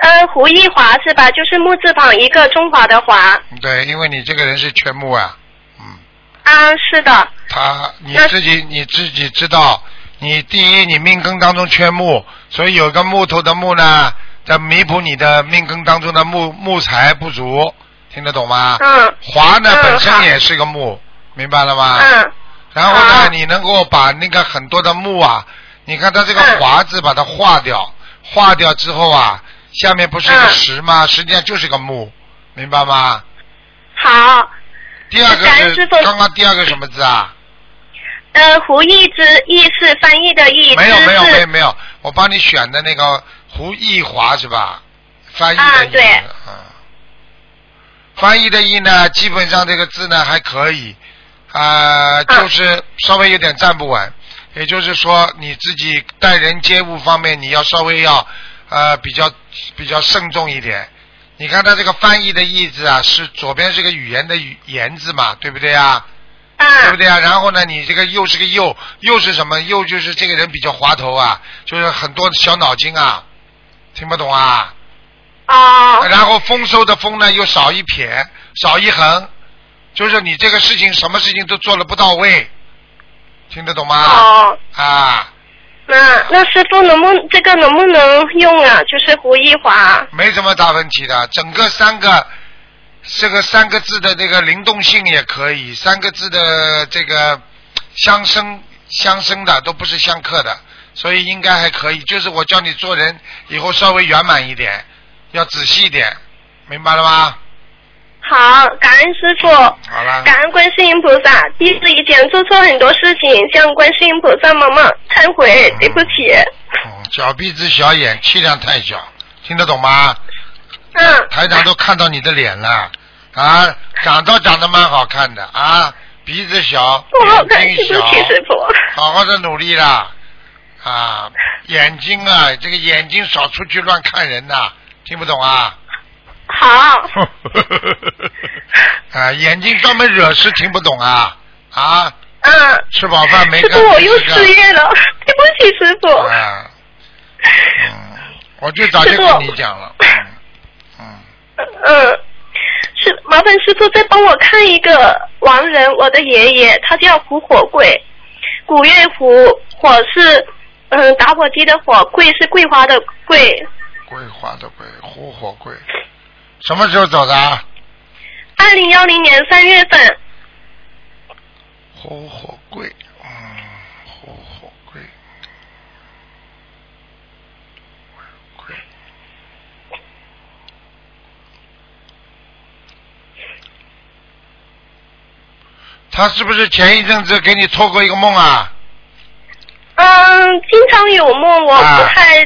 F: 嗯，胡一华是吧？就是木字旁一个中华的华，
B: 对，因为你这个人是缺木啊。嗯。
F: 啊，是的，
B: 他你自己你自己知道，你第一你命根当中缺木，所以有个木头的木呢，在弥补你的命根当中的木木材不足，听得懂吗？
F: 嗯
B: 华呢、
F: 嗯
B: 本身也是个木，明白了吗？
F: 嗯
B: 然后呢，你能够把那个很多的木啊，你看它这个
F: 嗯
B: 华字把它化掉，化掉之后啊，下面不是一个
F: 嗯
B: 石吗？实际上就是个木，明白吗？
F: 好，
B: 第二个是刚刚第二个什么字啊？
F: 呃，胡译之译是翻译的译，
B: 没有没有没有没有，我帮你选的那个胡义华是吧？翻译的译，
F: 啊对
B: 嗯，翻译的译呢，基本上这个字呢还可以，啊、就是稍微有点站不稳，也就是说你自己待人接物方面你要稍微要呃比较比较慎重一点。你看他这个翻译的意字啊，是左边是个语言的语言字嘛，对不对啊？对
F: 啊
B: 不对啊？然后呢，你这个又是个又，又是什么？又就是这个人比较滑头啊，就是很多小脑筋啊，听不懂啊？
F: 啊
B: 然后丰收的丰呢，又少一撇，少一横，就是你这个事情什么事情都做的不到位，听得懂吗？
F: 啊，
B: 啊，
F: 那那师傅能不这个能不能用啊？就是胡一华，
B: 没什么大问题的，整个三个。这个三个字的这个灵动性也可以，三个字的这个相生相生的都不是相克的，所以应该还可以。就是我教你做人以后稍微圆满一点，要仔细一点，明白了吗？
F: 好，感恩师傅，
B: 好了，
F: 感恩观世音菩萨。弟子以前做错很多事情，向观世音菩萨妈妈忏悔，对不起。
B: 嗯，小鼻子小眼，气量太小，听得懂吗？
F: 嗯，
B: 台长都看到你的脸了啊，长倒长得蛮好看的啊，鼻子小，
F: 不好看，
B: 眼睛小
F: 对不起，师傅。
B: 好好的努力啦啊！眼睛啊，这个眼睛少出去乱看人呐、听不懂啊？
F: 好，
B: 啊，[laughs] 眼睛专门惹事，听不懂啊啊！
F: 嗯，
B: 吃饱饭没干
F: 师傅，我又失业了，对不起，师傅。
B: 啊，嗯，我就早就跟你讲了，嗯嗯，
F: 嗯，是麻烦师傅再帮我看一个亡人，我的爷爷，他叫胡火贵，古月胡，火是嗯打火机的火，桂是桂花的桂。
B: 桂花的桂，胡火桂，什么时候走的啊？
F: 二零幺零年三月份，
B: 火火贵，嗯，火火贵，贵。他是不是前一阵子给你托过一个梦啊？
F: 嗯，经常有梦，我
B: 啊
F: 不太，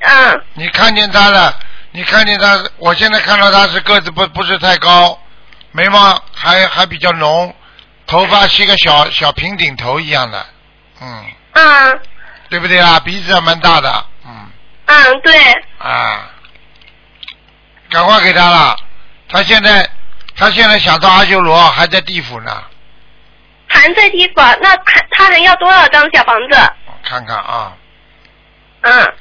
F: 啊
B: 你看见他了？你看见他？我现在看到他是个子不不是太高，眉毛还还比较浓，头发是一个小小平顶头一样的，嗯，
F: 嗯
B: 对不对啊？鼻子还蛮大的，嗯
F: 嗯，对，
B: 啊，赶快给他了。他现在他现在想到阿修罗，还在地府呢。
F: 还在地府，那他他还要多少张小房子？
B: 我看看啊，
F: 嗯，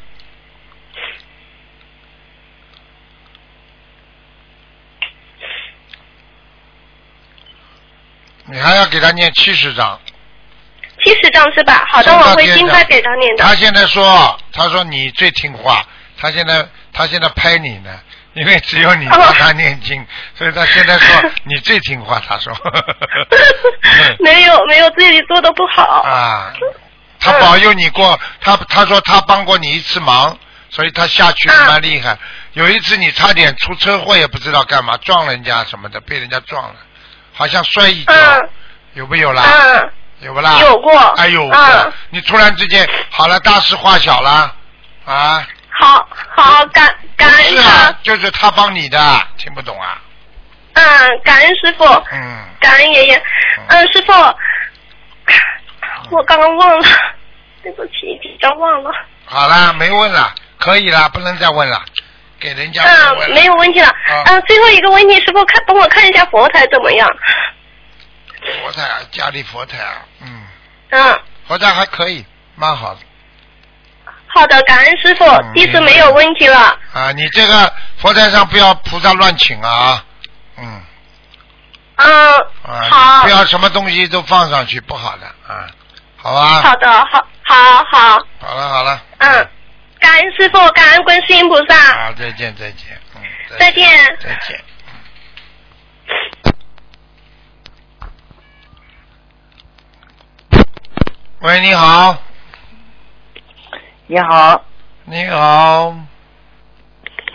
B: 你还要给他念七十章。
F: 七十章是吧？好的，我会尽快给他念的。
B: 他现在说，他说你最听话，他现在他现在拍你呢，因为只有你帮他念经，所以他现在说 [laughs] 你最听话。他说，[laughs]
F: 没有没有，自己做的不好。
B: 啊，他保佑你过，他他说他帮过你一次忙，所以他下去
F: 嗯
B: 蛮厉害。有一次你差点出车祸，也不知道干嘛，撞人家什么的，被人家撞了，好像摔一跤，
F: 嗯
B: 有没有啦？
F: 嗯，
B: 有不啦？
F: 有过
B: 哎呦，
F: 嗯
B: 你突然之间好了，大事化小了啊！
F: 好好感感恩
B: 是啊，，就是他帮你的，听不懂啊？
F: 嗯，感恩师傅，
B: 嗯，
F: 感恩爷爷。嗯，师傅，我刚刚忘了，对不起，紧张忘了。
B: 好啦，没问了，可以啦，不能再问了，给人家
F: 嗯，
B: 问了
F: 没有问题了。
B: 啊。
F: 嗯，最后一个问题，师傅看帮我看一下佛台怎么样？
B: 佛台啊，家里佛台啊，嗯，
F: 嗯，
B: 佛台还可以，蛮好的。
F: 好的，感恩师傅
B: 嗯，
F: 弟子没有问题了。
B: 啊。你这个佛台上不要菩萨乱请啊，嗯。
F: 嗯，
B: 啊，
F: 好。
B: 不，要什么东西都放上去，不好的啊，好吧？
F: 好的，好，好，好，
B: 好了好了，
F: 嗯，感恩师傅，感恩观世音菩萨，
B: 好，再见再见，嗯，
F: 再见。
B: 再见。喂，你好，
G: 你好，
B: 你好，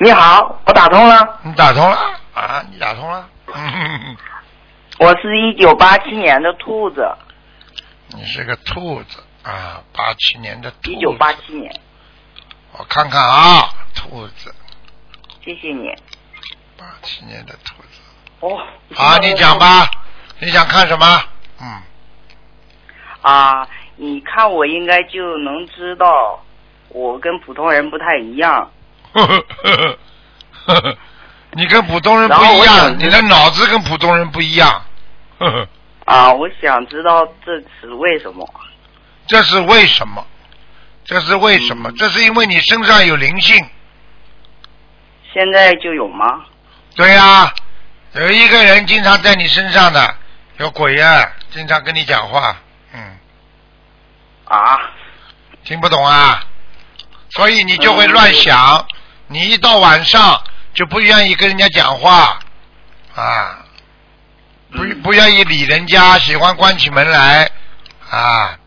G: 你好，我打通了，
B: 你打通了啊？你打通了？嗯，[laughs]
G: 我是一九八七年的兔子，
B: 你是个兔子啊，八七年的兔子。
G: 一九八七年，
B: 我看看啊，兔子，
G: 谢谢你。
B: 八七年的兔子。
G: 哦，
B: 好，你讲。吧，你想看什么？嗯，
G: 啊，你看我应该就能知道，我跟普通人不太一样。
B: 呵呵呵呵呵呵，你跟普通人不一样，你的脑子跟普通人不一样。呵呵，
G: 啊，我想知道这是为什么。
B: 这是为什么？这是为什么？
G: 嗯。
B: 这是因为你身上有灵性。
G: 现在就有吗？
B: 对呀、有一个人经常在你身上的，有鬼呀、经常跟你讲话，嗯，
G: 啊，
B: 听不懂啊，所以你就会
G: 嗯
B: 乱想，你一到晚上就不愿意跟人家讲话，啊，不
G: 嗯。
B: 不愿意理人家，喜欢关起门来，啊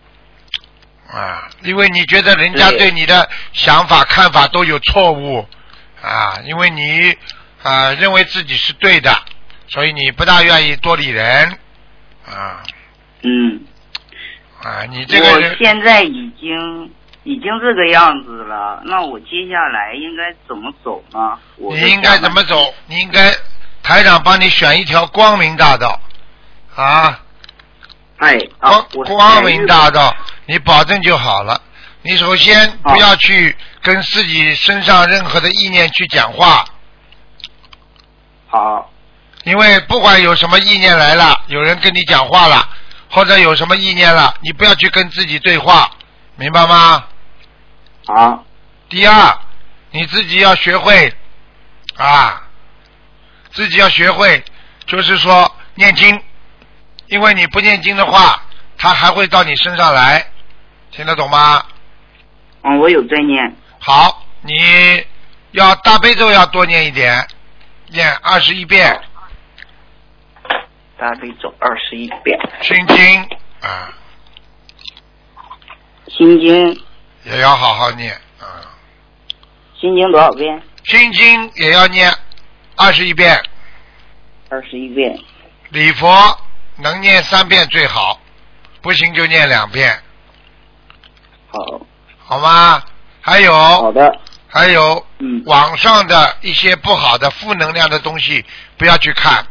B: 啊，因为你觉得人家
G: 对。
B: 对你的想法看法都有错误，啊，因为你啊认为自己是对的，所以你不大愿意多理人，啊。
G: 嗯，
B: 啊，你这个
G: 我
B: 人
G: 现在已经已经这个样子了，那我接下来应该怎么走呢？
B: 你应该怎么走？你应该台长帮你选一条光明大道，啊，
G: 哎，啊
B: 光，
G: 我
B: 光明大道，你保证就好了。你首先不要去跟自己身上任何的意念去讲话，
G: 好，
B: 因为不管有什么意念来了，有人跟你讲话了，或者有什么意念了，你不要去跟自己对话，明白吗？
G: 啊，
B: 第二，你自己要学会啊，自己要学会，就是说念经，因为你不念经的话，它还会到你身上来，听得懂吗？
G: 嗯，我有在念，
B: 好，你要大悲咒要多念一点，念二十一遍。
G: 大悲咒二十一遍，
B: 心经啊，
G: 心经。
B: 也要好好念啊，
G: 心经多少遍？
B: 心经也要念二十一遍，
G: 二十一遍。
B: 礼佛能念三遍最好，不行就念两遍，
G: 好，
B: 好吗？还有
G: 好的，
B: 还有
G: 嗯，
B: 网上的一些不好的负能量的东西不要去看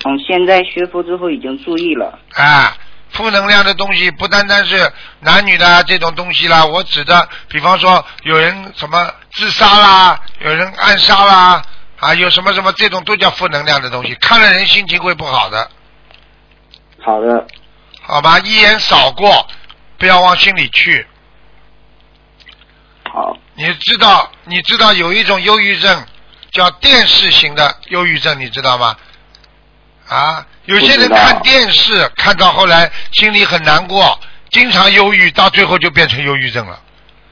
G: 从现在学佛之后已经注意了。
B: 啊。负能量的东西不单单是男女的这种东西啦，我指的，比方说有人什么自杀啦，有人暗杀啦，啊，有什么什么这种都叫负能量的东西，看了人心情会不好的，
G: 好的，
B: 好吧？一眼扫过，不要往心里去。
G: 好，
B: 你知道，你知道有一种忧郁症叫电视型的忧郁症，你知道吗？啊，有些人看电视看到后来心里很难过，经常忧郁，到最后就变成忧郁症了。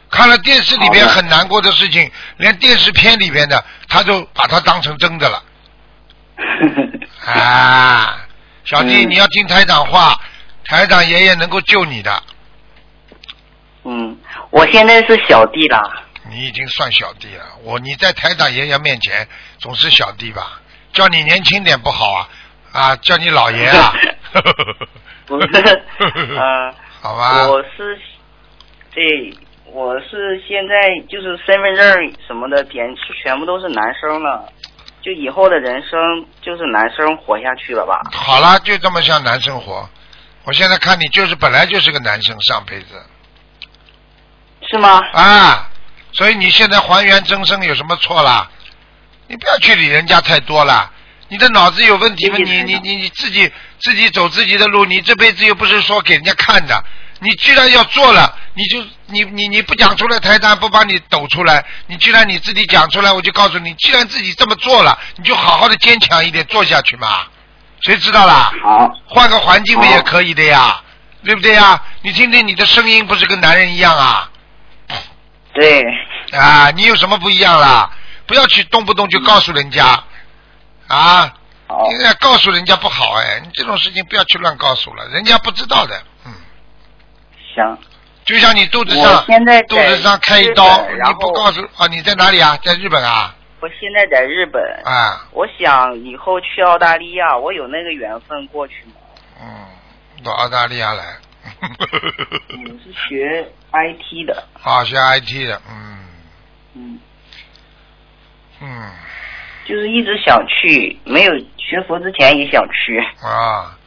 B: 看了电视里边很难过的事情，连电视片里边的他都把它当成真的了。[laughs] 啊，小弟，
G: 嗯
B: 你要听台长话，台长爷爷能够救你的。
G: 嗯，我现在是小弟啦。
B: 你已经算小弟了，我你在台长爷爷面前总是小弟吧？叫你年轻点不好啊啊！叫你老爷啊！[laughs]
G: 不是，[laughs] 呃，
B: 好吧，
G: 我是，对，我是现在就是身份证什么的点全部都是男生了，就以后的人生就是男生活下去了吧？
B: 好了，就这么像男生活。我现在看你就是本来就是个男生，上辈子
G: 是吗？
B: 啊，所以你现在还原真身有什么错啦？你不要去理人家太多了，你的脑子有问题吗？你你你你自己自己走自己的路，你这辈子又不是说给人家看的，你既然要做了，你就你你你不讲出来，台长不把你抖出来，你既然你自己讲出来，我就告诉你，既然自己这么做了，你就好好的坚强一点，做下去嘛。谁知道啦？
G: 好，
B: 换个环境不也可以的呀？对不对呀？你听听你的声音，不是跟男人一样啊？
G: 对，
B: 啊，你有什么不一样啦？不要去动不动就告诉人家，啊，
G: 好，
B: 应该告诉人家不好哎，你这种事情不要去乱告诉了，人家不知道的，嗯，
G: 行，
B: 就像你肚子上
G: 现在
B: 肚子上开一刀，
G: 然
B: 你不
G: 后
B: 告诉啊？你在哪里啊？在日本啊？
G: 我现在在日本，
B: 啊，
G: 我想以后去澳大利亚，我有那个缘分过去吗？
B: 嗯，到澳大利亚来，
G: 我 [laughs] 是学 IT 的，
B: 啊，学 IT 的，嗯
G: 嗯，
B: 嗯
G: 就是一直想去，没有学佛之前也想去。
B: 啊，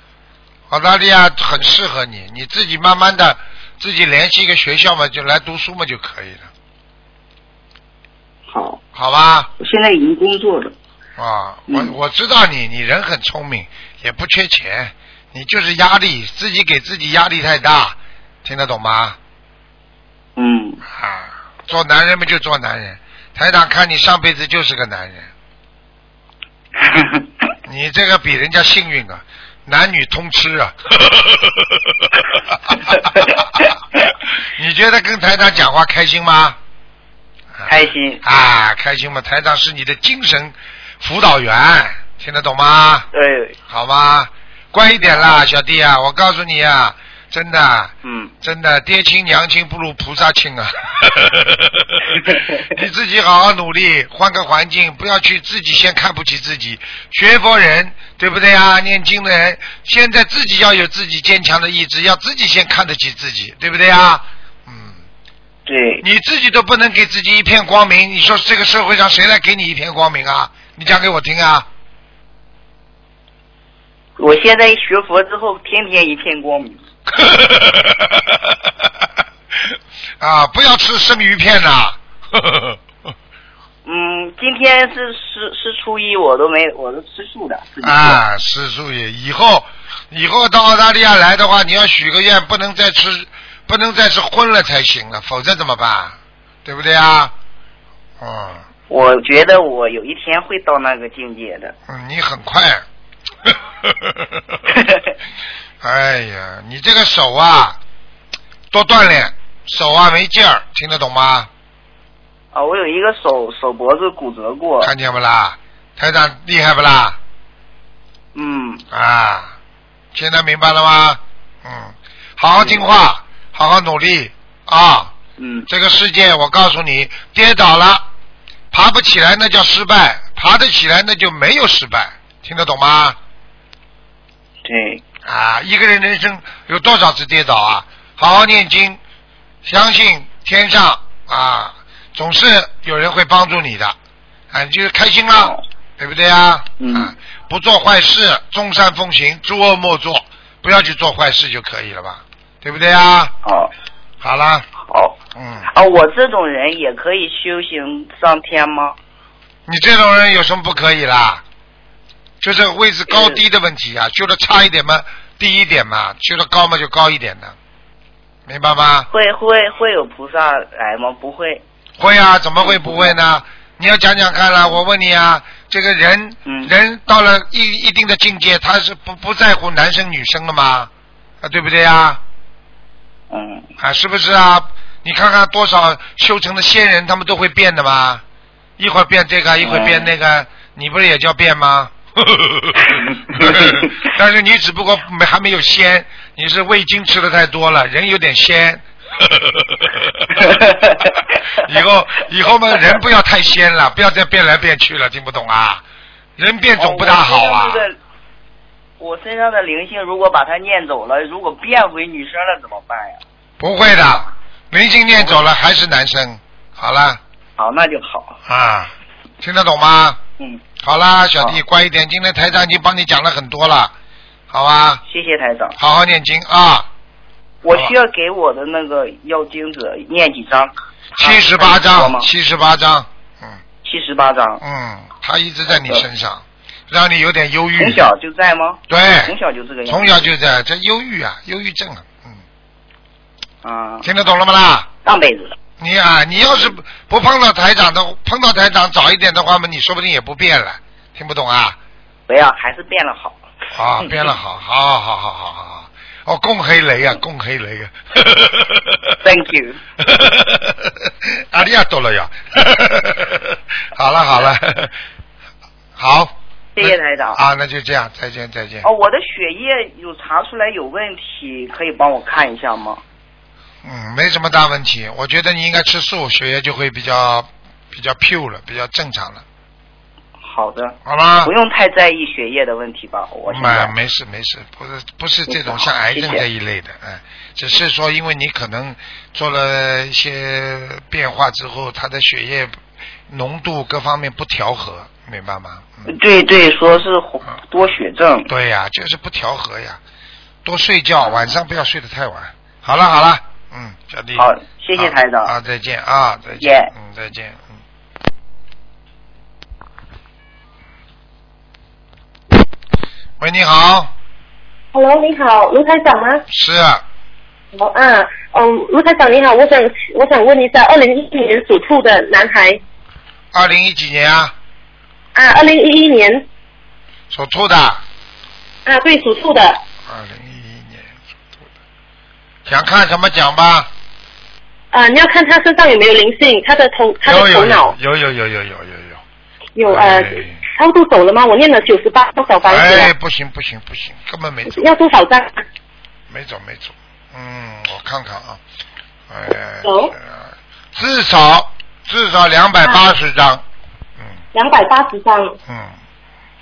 B: 澳大利亚很适合你，你自己慢慢的自己联系一个学校嘛，就来读书嘛就可以了，
G: 好，
B: 好吧？
G: 我现在已经工作了。
B: 啊，我
G: 嗯
B: 我知道你，你人很聪明，也不缺钱，你就是压力，自己给自己压力太大，听得懂吗？
G: 嗯，
B: 啊，做男人嘛就做男人，台长看你上辈子就是个男人，[laughs] 你这个比人家幸运啊，男女通吃啊。[laughs] 你觉得跟台长讲话开心吗？
G: 开心。
B: 啊，开心吗？台长是你的精神辅导员，听得懂吗？
G: 对，
B: 好吗？乖一点啦，小弟啊，我告诉你啊，真的，
G: 嗯，
B: 真的，爹亲娘亲不如菩萨亲啊！[laughs] 你自己好好努力，换个环境，不要去自己先看不起自己。学佛人，对不对啊？念经的人，现在自己要有自己坚强的意志，要自己先看得起自己，对不对啊？嗯，
G: 对，
B: 你自己都不能给自己一片光明，你说这个社会上谁来给你一片光明啊？你讲给我听啊！
G: 我现在学佛之后，天天一片光明。[laughs]
B: 啊，不要吃生鱼片呐、
G: 嗯，今天是是是初一，我都没，我都吃素的。
B: 啊，吃素也以后以后到澳大利亚来的话，你要许个愿，不能再吃不能再吃荤了才行了，否则怎么办？对不对啊？嗯
G: 我觉得我有一天会到那个境界的。
B: 嗯，你很快。[laughs] 哎呀，你这个手啊，多锻炼，手啊没劲儿，听得懂吗？
G: 啊，我有一个手手脖子骨折过。
B: 看见不啦？台长厉害不啦？
G: 嗯，
B: 啊，现在明白了吗？嗯，好好听话，好好努力啊！
G: 嗯，
B: 这个世界，我告诉你，跌倒了，爬不起来那叫失败，爬得起来那就没有失败，听得懂吗？
G: 对，
B: 啊，一个人人生有多少次跌倒啊？好好念经，相信天上啊，总是有人会帮助你的，啊，你就开心了，对不对啊？
G: 嗯
B: 啊，不做坏事，众善奉行，诸恶莫作，不要去做坏事就可以了吧？对不对啊？
G: 好，
B: 好啦，
G: 好。
B: 嗯，
G: 啊，我这种人也可以修行上天吗？
B: 你这种人有什么不可以啦？就是位置高低的问题啊，修的差一点嘛，低一点嘛；修的高嘛，就高一点的，明白吗？
G: 会会会有菩萨来吗？不会。
B: 会啊，怎么会不会呢？你要讲讲看啦，我问你啊，这个人、
G: 嗯
B: 人到了一一定的境界，他是不不在乎男生女生了吗？啊，对不对呀？
G: 嗯，
B: 啊，是不是啊？你看看多少修成的仙人，他们都会变的嘛，一会儿变这个，一会儿变那个，你不是也叫变吗？[laughs] [laughs] 但是你只不过没还没有仙，你是味精吃的太多了，人有点仙。[laughs] 以后以后嘛，人不要太仙了，不要再变来变去了，听不懂啊？人变总不大好啊
G: 哦。我身上这个我身上的灵性如果把它念走了，如果变回女生了怎么办呀？
B: 不会的，灵性念走了还是男生。好了
G: 好，那就好。
B: 啊，听得懂吗？
G: 嗯，
B: 好啦，小弟乖一点。今天台长已经帮你讲了很多了，好吧？
G: 谢谢台长。
B: 好好念经啊，
G: 我需要给我的那个要经者念几张？
B: 七十八
G: 说
B: 章，
G: 吗？
B: 七十八张，嗯
G: 七十八张。
B: 嗯，他一直在你身上，让你有点忧郁。
G: 从小就在吗？
B: 对，
G: 从小就这个样子。
B: 从小就在，这忧郁啊，忧郁症啊，嗯，
G: 啊，
B: 听得懂了吗啦？
G: 上辈子。
B: 你啊，你要是不不碰到台长的，碰到台长早一点的话嘛，你说不定也不变了，听不懂啊？
G: 不要，还是变了好。
B: 啊，变了好，好好好好好好，哦，恭喜你啊，恭喜你啊。
G: Thank you [laughs]
B: 阿里亚多了呀，[laughs] 好了好了，好，
G: 谢谢台长。
B: 啊，那就这样，再见再见。
G: 哦，我的血液有查出来有问题，可以帮我看一下吗？
B: 嗯，没什么大问题，我觉得你应该吃素，血液就会比较比较 pure 了，比较正常了，
G: 好的。
B: 好吗
G: 不？用太在意血液的问题吧？我现在
B: 没没事没事，不是不是这种像癌症这一类的，哎，只是说因为你可能做了一些变化之后，他的血液浓度各方面不调和，明白吗？嗯，
G: 对对，说是多血症。
B: 对呀、就是不调和呀，多睡觉，晚上不要睡得太晚。好了好了，嗯，小弟，
G: 好谢谢台长
B: 啊，啊再见啊，再见
G: Yeah
B: 嗯，再见，喂，你好
H: ，Hello，你好，卢台长吗？
B: 是。啊，
H: 好啊，嗯，卢台长你好，我想我想问一下，二零一一年属兔的男孩。
B: 二零一几年啊，
H: 啊，二零一一年。
B: 属兔的，
H: 啊，对，属兔的。
B: 二零一一年属兔的，想看什么讲吧？
H: 啊，你要看他身上有没有灵性，他的头他的头脑。
B: 有有有有有有有。
H: 有呃
B: 哎
H: 超度走了吗？我念了九十八多少房子
B: 哎，不行不行不行，根本没走，
H: 要多少张？
B: 没走没走。嗯，我看看啊，哎，
H: 走
B: 至少至少两百八十张。嗯
H: 两百八十张。
B: 嗯，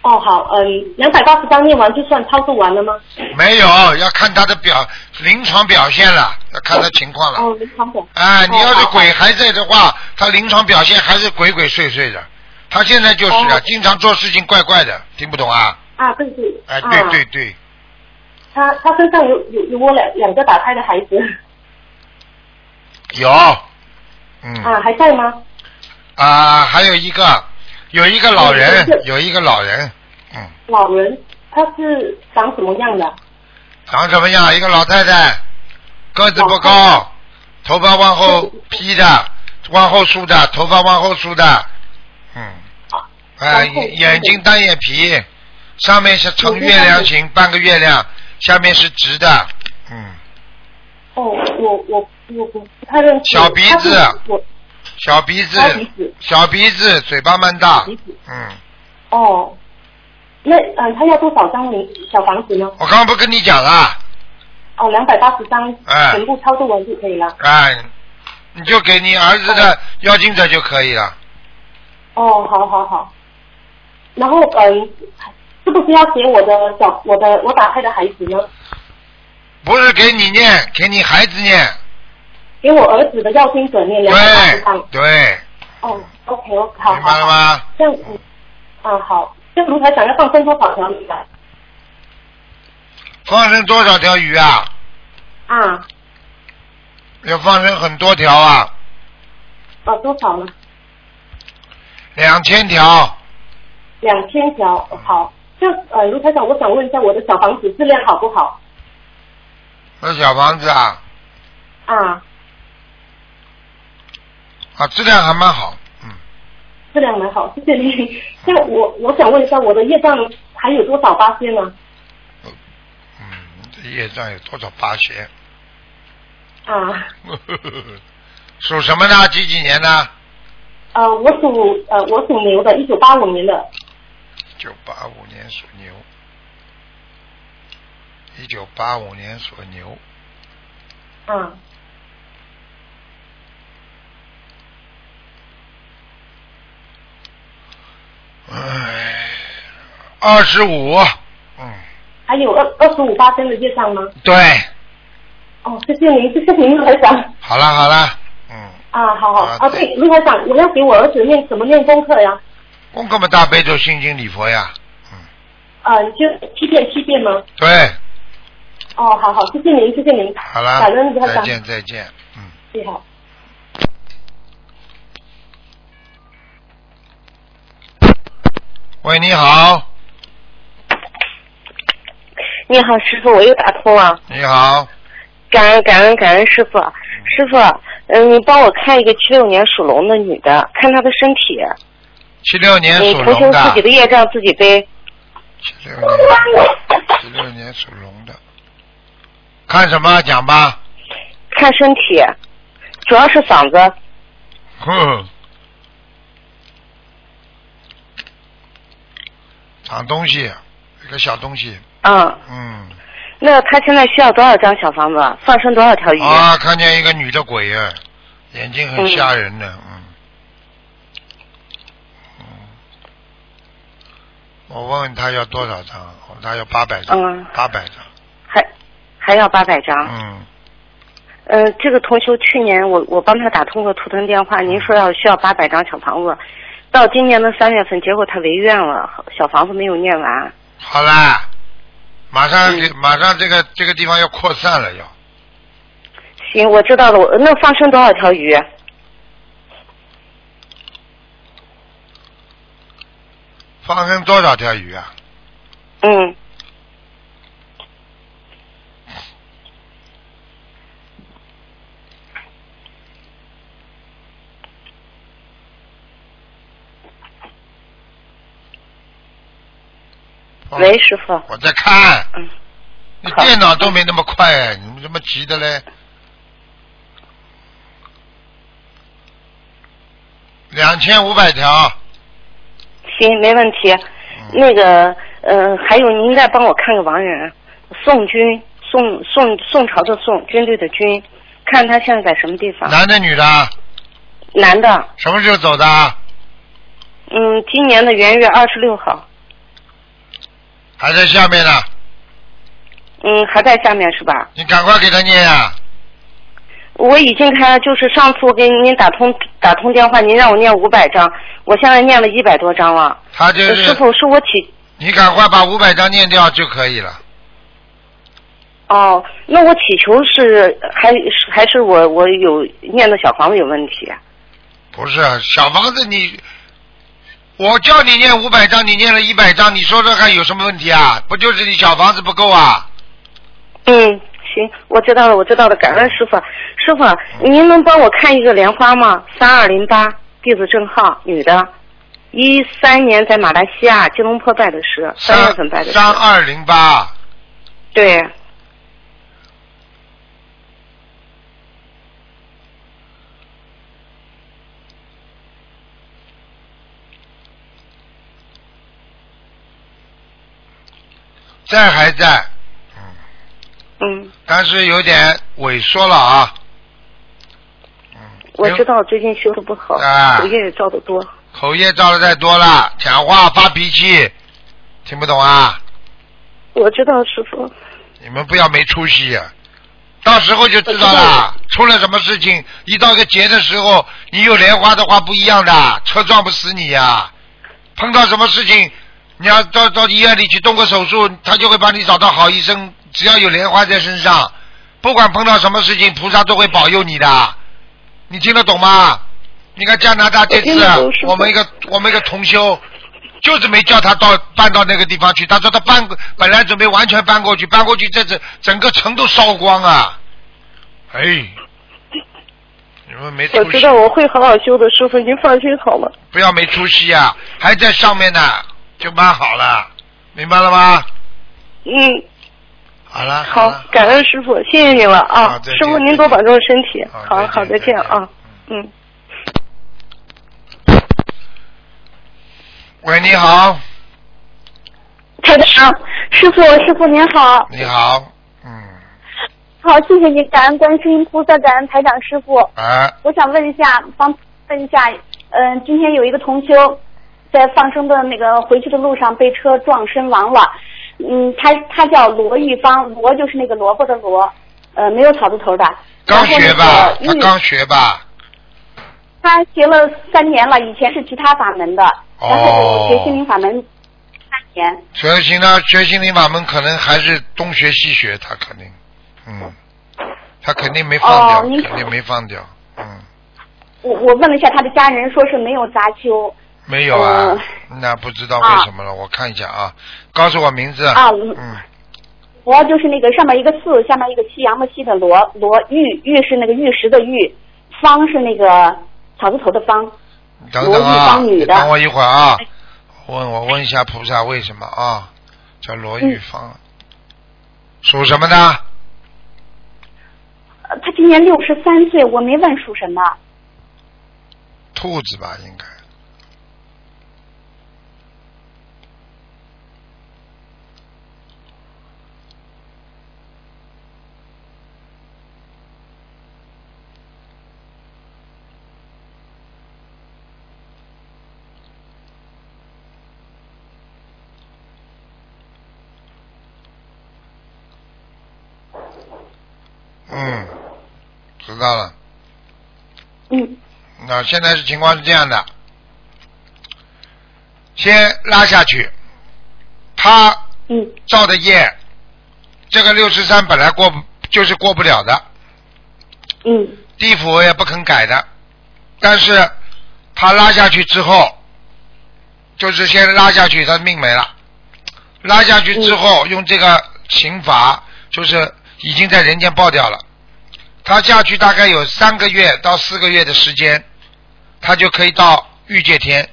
H: 哦，好，嗯，两百八十张念完就算操作完了吗？
B: 没有，要看他的表临床表现了，要看他情况了。
H: 哦，临床表。
B: 哎，你要是
H: 哦
B: 鬼还在的话，他临床表现还是鬼鬼祟祟的。他现在就是啊，
H: 哦。
B: 经常做事情怪怪的，听不懂啊？
H: 啊，对对。
B: 哎，
H: 啊。
B: 对对。对，
H: 他他身上有有有我两两个打胎的孩子。
B: 有，嗯。
H: 啊，还在吗？
B: 啊，还有一个，有一个老人有一个。老人，嗯，
H: 老人？他是长什么样的？
B: 长什么样？一个老太太，个子不高，头发往后披的，往后梳的，头发往后梳的，嗯，哎，眼眼睛单眼皮，上面是呈月亮形，半个月亮，下面是直的，嗯，
H: 哦，我我我不太认识。
B: 小鼻子
H: 我
B: 小鼻子
H: 高鼻子，
B: 小鼻子，嘴巴蛮大嗯，
H: 哦，那嗯，他要多少张零小房子呢？
B: 我刚刚不跟你讲了，
H: 哦，两百八十张，
B: 哎
H: 全部操作完就可以了。
B: 哎，你就给你儿子的邀请者就可以了。
H: 哦，好好好。然后嗯，是不是要给我的小我的我打胎的孩子呢？
B: 不是给你念，给你孩子念。
H: 给我儿子的要经者念两百八十张
B: 对。对，
H: 哦，OK OK，好。
B: 明白了吗？
H: 这样嗯，啊好，这样卢台想要放生多少条鱼啊？
B: 放生多少条鱼啊？
H: 啊，
B: 要放生很多条啊，
H: 啊多少呢？
B: 两千条，
H: 两千条，好。就呃，卢台长，我想问一下，我的小房子质量好不好？
B: 那小房子啊，
H: 啊，
B: 啊，质量还蛮好，嗯，
H: 质量蛮好，谢谢你。[laughs] 那我我想问一下，我的业障还有多少八仙呢？
B: 嗯，这业障有多少八仙？
H: 啊，[laughs]
B: 属什么呢？几几年的？
H: 呃，我属呃我属牛的，一九八五年的。
B: 一九八五年属牛，一九八五年属牛，
H: 嗯，
B: 哎，二十五，嗯，
H: 还有二二十五八仙的业障吗？
B: 对，
H: 哦，谢谢您，谢谢您，卢台长。
B: 好了好了，嗯，
H: 啊，好好。
B: 啊
H: 啊，对，卢台长，我要给我儿子念怎么念功课呀？
B: 功课嘛大悲咒心经礼佛呀，
H: 啊，就七遍七遍吗？
B: 对，
H: 哦，好好，谢谢您，谢谢您。
B: 好了再。见再见，嗯。
H: 你好。
B: 喂，你好，
I: 你好，师傅，我又打通了，
B: 你好，
I: 感恩感恩感恩师傅，师傅，嗯，你帮我看一个七六年属龙的女的，看她的身体，
B: 七六年属龙的，
I: 自己的业障自己背，
B: 七六年，七六年属龙的，看什么讲吧？
I: 看身体，主要是嗓子，
B: 哼，[laughs] 长东西，一个小东西，
I: 嗯，
B: 嗯，
I: 那他现在需要多少张小房子？放生多少条鱼？
B: 啊，看见一个女的鬼啊，眼睛很吓人的，嗯，嗯，我问问他要多少张，哦他要八百张
I: 嗯，
B: 八百张，
I: 还还要八百张。
B: 嗯，
I: 呃，这个同修去年我我帮他打通过图腾电话，您说要需要八百张小房子，到今年的三月份，结果他违愿了，小房子没有念完。
B: 好啦，马上
I: 嗯
B: 马上这个这个地方要扩散了要，
I: 行，我知道了，我那放生多少条鱼？
B: 放生多少条鱼啊？
I: 嗯，
B: 放
I: 喂，师傅。
B: 我在看，
I: 嗯，
B: 你
I: 好
B: 电脑都没那么快，你们怎么急的嘞？两千五百条，
I: 行，没问题。那个，呃，还有，您再帮我看个亡人，宋军，宋宋宋朝的宋，军队的军，看他现在在什么地方？
B: 男的女的？
I: 男的，
B: 什么时候走的？
I: 嗯，今年的元月二十六号，
B: 还在下面呢，
I: 嗯，还在下面是吧？
B: 你赶快给他念啊！
I: 我已经开，就是上次我给您打通打通电话，您让我念五百章，我现在念了一百多章了。
B: 他就是
I: 呃师傅，是我起
B: 你赶快把五百张念掉就可以了。
I: 哦，那我祈求是还是还是我我有念的小房子有问题？
B: 不是小房子你，我叫你念五百张，你念了一百张，你说说看有什么问题啊？不就是你小房子不够啊？
I: 嗯，行，我知道了，我知道了，感恩师傅。师傅，您能帮我看一个莲花吗？三二零八，弟子证号，女的，一三年在马来西亚吉隆坡拜的师，三月份拜的师。
B: 三二零八，
I: 对，
B: 在还在，
I: 嗯嗯，
B: 但是有点萎缩了啊。
I: 嗯我知道最近修的不好，
B: 啊
I: 口业也造的多。
B: 口业造的太多了，讲话发脾气，听不懂啊？
I: 我知道师傅，
B: 你们不要没出息呀、到时候就知道了。出了什么事情，一到个节的时候，你有莲花的话不一样的，车撞不死你呀、碰到什么事情，你要到到医院里去动个手术，他就会帮你找到好医生。只要有莲花在身上，不管碰到什么事情，菩萨都会保佑你的。你听得懂吗？你看加拿大这次啊
J: 我
B: 们一个我们一个同修，就是没叫他到搬到那个地方去。他说他搬本来准备完全搬过去，搬过去这次整个城都烧光啊！哎，你们没出息
J: 我知道，我会好好修的，师傅，您放心好了。
B: 不要没出息啊！还在上面呢，就蛮好了，明白了吗？
J: 嗯，
B: 好了，
J: 好
B: 了，
J: 感恩师傅，谢谢您了啊师傅您多保重身体。
B: 好
J: 好好，
B: 再见
J: 啊，嗯。
B: 喂，你好，
K: 台长，师傅，师傅您好，
B: 你好，嗯。
K: 好，谢谢您，感恩观世音菩萨，感恩台长师傅。
B: 啊，
K: 我想问一下，帮问一下，嗯、今天有一个同修在放生的那个回去的路上被车撞身亡了，嗯，他他叫罗玉芳，罗就是那个萝卜的罗，呃，没有草字头的。
B: 刚学吧，他刚学吧，
K: 他学了三年了，以前是其他法门的，然后学心灵法门三年。
B: 学心呢，学心灵法门可能还是东学西学，他肯定，嗯，他肯定没放掉，
K: 哦
B: 肯定没放掉，嗯，
K: 我我问了一下他的家人，说是没有杂修。
B: 没有啊，
K: 呃
B: 那不知道为什么了，我看一下啊，告诉我名字，
K: 啊嗯
B: 嗯，
K: 罗就是那个上面一个四，下面一个西洋的西的罗，罗玉玉是那个玉石的玉，方是那个草字头的方。
B: 等等啊，等我一会儿啊，问我问一下菩萨为什么啊，叫罗玉芳，属什么的？
K: 呃他今年六十三岁，我没问属什么。
B: 兔子吧，应该。嗯，知道了。
K: 嗯。
B: 那现在是情况是这样的，先拉下去，他
K: 嗯。
B: 造的业，这个六十三本来过就是过不了的，
K: 嗯。
B: 地府也不肯改的，但是他拉下去之后，就是先拉下去，他命没了，拉下去之后、用这个刑罚，就是已经在人间爆掉了。他下去大概有三个月到四个月的时间，他就可以到欲界天。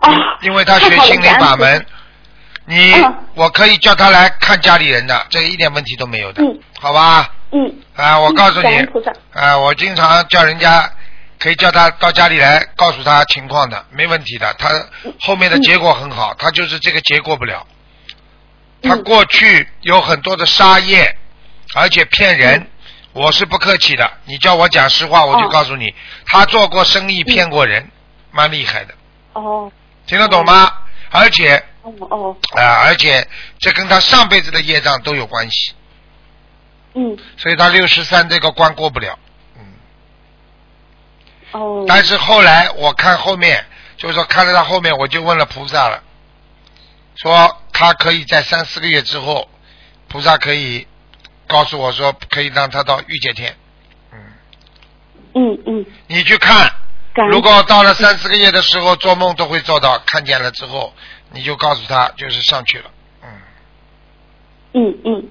K: 啊，
B: 因为他学心灵法门，你、我可以叫他来看家里人的，这个一点问题都没有的，好吧？
K: 嗯。
B: 啊，我告诉你啊，我经常叫人家可以叫他到家里来，告诉他情况的，没问题的。他后面的结果很好，他就是这个结过不了。他过去有很多的杀业，而且骗人，我是不客气的。你叫我讲实话，我就告诉你，他做过生意骗过人，蛮厉害的，
K: 哦
B: 听得懂吗？而且
K: 哦哦
B: 啊、而且这跟他上辈子的业障都有关系，
K: 嗯
B: 所以他六十三这个关过不了。
K: 嗯哦。
B: 但是后来我看后面，就是说看到他后面，我就问了菩萨了，说他可以在三四个月之后，菩萨可以告诉我说可以让他到御界天。
K: 嗯嗯嗯。
B: 你去看，如果到了三四个月的时候做梦都会做到，看见了之后，你就告诉他就是上去了。
K: 嗯嗯嗯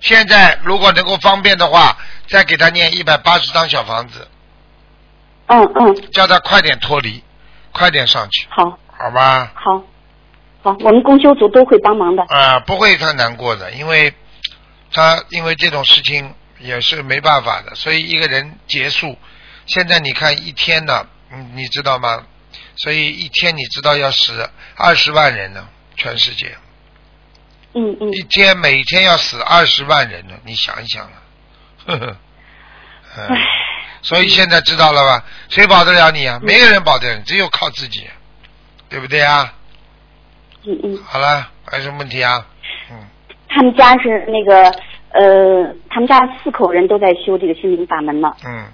B: 现在如果能够方便的话，再给他念一百八十张小房子，
K: 嗯嗯，
B: 叫他快点脱离，快点上去，
K: 好
B: 好吧？
K: 好好，我们公修组都会帮忙的。
B: 啊、不会太难过的，因为他因为这种事情也是没办法的，所以一个人结束，现在你看一天呢，嗯，你知道吗？所以一天你知道要死二十万人呢，全世界
K: 嗯嗯。
B: 一天每天要死二十万人呢，你想一想啊，呵 [laughs] 呵，嗯，所以现在知道了吧？谁保得了你啊？没有人保得了你，只有靠自己，对不对啊？
K: 嗯嗯。
B: 好了，还有什么问题啊？
K: 他们家是那个呃，他们家四口人都在修这个心灵法门嘛。
B: 嗯，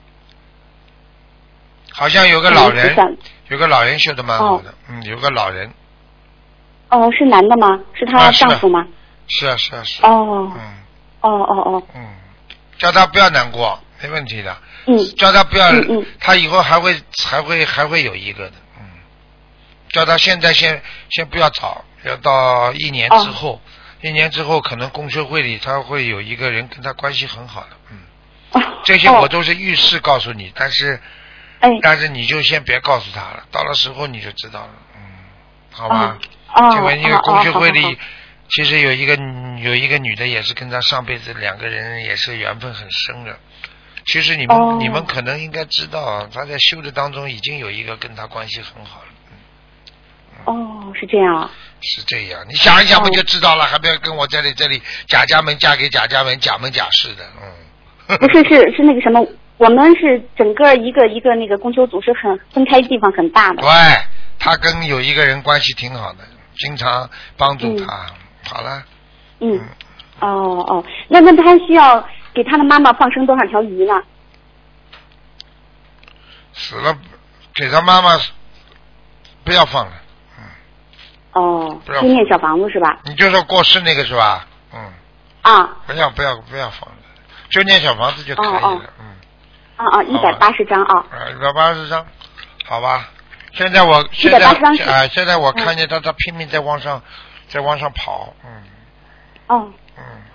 B: 好像有个老人有个老人修的蛮好的，嗯，有个老人，
K: 哦，是男的吗？是她
B: 啊是的
K: 丈夫吗？
B: 是啊是啊是啊，
K: 哦。
B: 嗯，
K: 哦哦哦。
B: 嗯叫他不要难过，没问题的。
K: 嗯。
B: 叫他不要，
K: 嗯嗯
B: 他以后还会还会还会有一个的，嗯。叫他现在先先不要找，要到一年之后，一年之后可能公学会里他会有一个人跟他关系很好的，嗯。这些我都是预示告诉你，但是，
K: 哎，
B: 但是你就先别告诉他了，到了时候你就知道了，嗯，好吧？
K: 哦
B: 因为因为
K: 哦
B: 公学会里，其实有一个有一个女的也是跟他上辈子两个人也是缘分很深的。其实你们、
K: 哦
B: 你们可能应该知道，他在修的当中已经有一个跟他关系很好了，
K: 哦，是这样啊。
B: 是这样。你想一想不
K: 哦
B: 就知道了？还不要跟我这里这里贾家门嫁给贾家门，假门假式的，嗯。
K: 不是，是是那个什么，我们是整个一个一个那个供修组是很分开地方很大的。
B: 对，他跟有一个人关系挺好的，经常帮助他。好了，
K: 嗯，哦哦，那那他需要给他的妈妈放生多少条鱼呢？
B: 死了，给他妈妈不要放了，
K: 哦，就念小房子是吧？
B: 你就说过世那个是吧？嗯，
K: 啊
B: 不要不要不要房子，就念小房子就可以了。
K: 哦哦啊啊，一百八十张啊。
B: 啊，一百八十张，好吧。现在我现在
K: 180张是
B: 啊，现在我
K: 嗯
B: 看见他，他拼命在往上，在往上跑，嗯
K: 哦。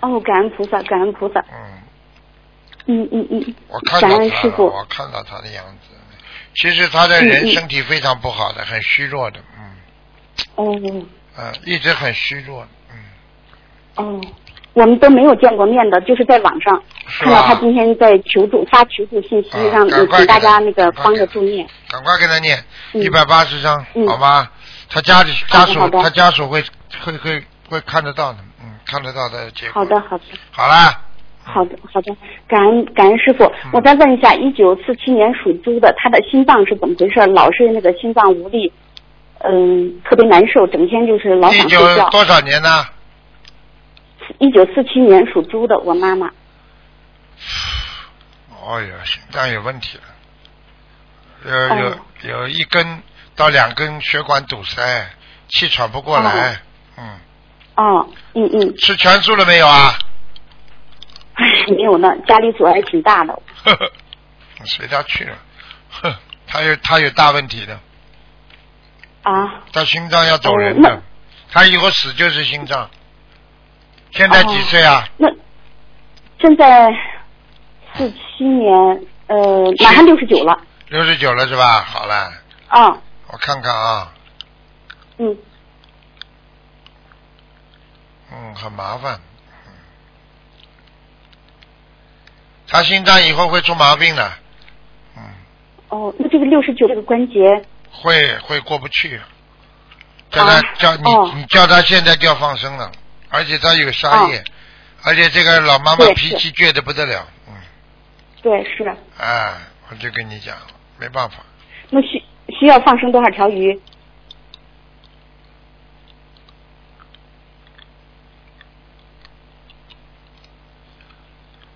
K: 哦，感恩菩萨，感恩菩萨。
B: 嗯。
K: 嗯嗯嗯。
B: 我看到他。我看到他的样子。其实他的人
K: 嗯嗯
B: 身体非常不好的，很虚弱的，嗯
K: 哦
B: 嗯，一直很虚弱嗯，
K: 哦，我们都没有见过面的，就是在网上看到他今天在求助发求助信息，让
B: 啊赶快
K: 请大家那个帮着助念。
B: 赶快给他念
K: 嗯
B: 一百八十张，
K: 嗯
B: 好吧？他家里家属他家属会会会会看得到的，嗯，看得到的结果。
K: 好的好的。
B: 好啦，
K: 好的，好的，感恩感恩师傅。
B: 嗯
K: 我再问一下，一九四七年属猪的，他的心脏是怎么回事？老是那个心脏无力，嗯，特别难受，整天就是老
B: 一
K: 想睡觉。
B: 九多少年呢？
K: 一九四七年属猪的，我妈妈。
B: 哦哟，心脏有问题了，有
K: 哦
B: 有有一根到两根血管堵塞，气喘不过来，嗯，
K: 哦，嗯嗯，
B: 吃全素了没有啊？
K: 哎，没有呢，家里阻碍挺大的。
B: 呵呵，随他去了，哼，他有他有大问题的，
K: 啊，
B: 他心脏要走人
K: 哦
B: 的，他以后死就是心脏。现在几岁啊？
K: 那现在四七年，呃，马上六十九了。
B: 六十九了是吧？好了，
K: 啊，
B: 我看看啊，
K: 嗯，
B: 嗯，很麻烦。嗯他心脏以后会出毛病的，嗯
K: 哦，那这个六十九这个关节，
B: 会会过不去。叫他、
K: 啊
B: 叫你、
K: 哦
B: 你叫他现在就要放生了，而且他有杀业，而且这个老妈妈脾气倔得不得了，嗯，
K: 对，是的。
B: 哎，我就跟你讲，没办法，
K: 那需需要放生多少条鱼？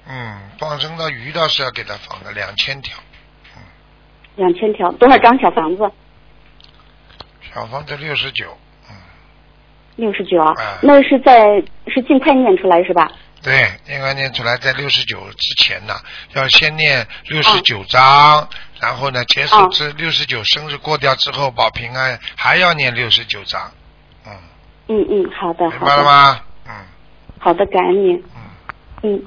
B: 嗯，放生到鱼倒是要给他放的两千条，嗯。
K: 两千条，多少张小房子？
B: 小房子六十九，嗯。
K: 六十九啊
B: 哎，
K: 那是在是尽快念出来是吧？
B: 对，应该念出来，在六十九之前呢，要先念六十九章，然后呢，结束之六十九生日过掉之后保平安，还要念六十九章，
K: 嗯。嗯嗯，好的
B: 明，白了吗？嗯。
K: 好的，感恩你。嗯，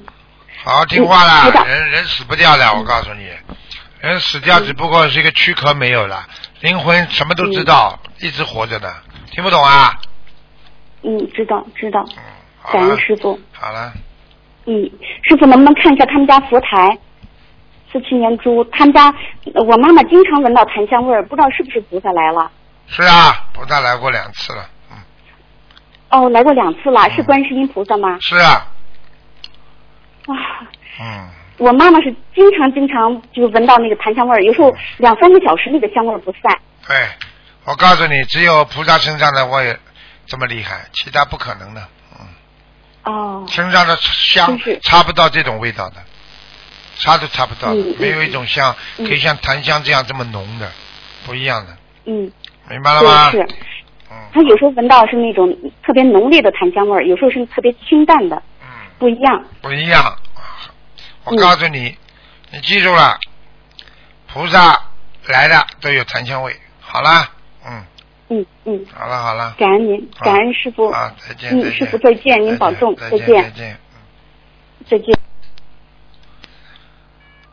B: 好好听话啦人人死不掉了，我告诉你，人死掉只不过是一个躯壳没有了，灵魂什么都知道，一直活着的，听不懂啊？
K: 嗯，知道知道，
B: 好
K: 感恩，师傅。
B: 好了，
K: 嗯，师傅能不能看一下他们家佛台？四七年猪，他们家呃我妈妈经常闻到檀香味儿，不知道是不是菩萨来了。
B: 是啊，菩萨来过两次了，嗯
K: 哦，来过两次了，是观世音菩萨吗？
B: 是啊，
K: 哇，
B: 嗯，
K: 我妈妈是经常经常就闻到那个檀香味儿，有时候两三个小时那个香味儿不散。
B: 对，我告诉你，只有菩萨身上的味这么厉害，其他不可能的。
K: 嗯哦，
B: 身上的香擦不到这种味道的，擦都擦不到的，
K: 嗯嗯
B: 没有一种香
K: 嗯
B: 可以像檀香这样这么浓的，不一样的，
K: 嗯，
B: 明白了吗？
K: 对是。他有时候闻到是那种特别浓烈的檀香味儿，有时候是特别清淡的，嗯不一样。
B: 不一样。我告诉你，你记住了，菩萨来的都有檀香味。好啦，嗯，
K: 嗯嗯，
B: 好了好了，
K: 感恩您，感恩师傅。
B: 啊，再见，
K: 嗯，师傅再见，您保重，
B: 再见，
K: 再见
B: 再，见。
K: 再见。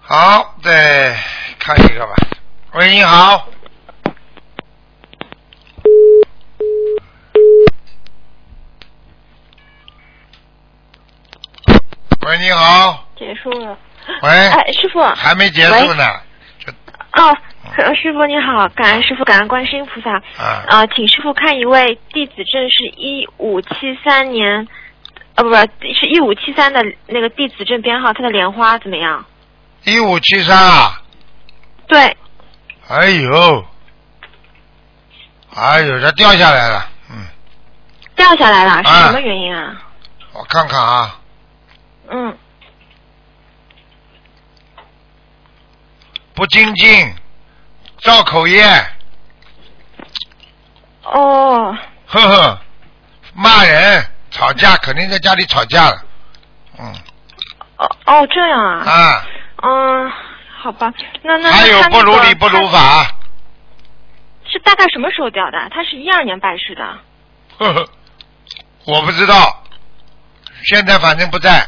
B: 好，再看一个吧。喂，你好。喂，你好。
L: 结束了。
B: 喂
L: 哎，师傅。
B: 还没结束呢。
L: 哦，呃师傅你好，感恩师傅，感恩观世音菩萨。
B: 啊。
L: 呃，请师傅看一位弟子证是一五七三年，呃，不不，是一五七三的那个弟子证编号，他的莲花怎么样？
B: 一五七三啊！
L: 对，
B: 哎呦，哎呦，这掉下来了。
L: 嗯掉下来了，是
B: 啊
L: 什么原因啊？
B: 我看看啊，
L: 嗯，
B: 不精进，造口业，
L: 哦，
B: 呵呵，骂人，吵架，肯定在家里吵架了。嗯。
L: 哦哦，这样啊？
B: 啊，
L: 嗯，好吧，那那
B: 还有不如理不如法，
L: 是大概什么时候掉的？他是一二年拜师的。
B: 呵呵，我不知道，现在反正不在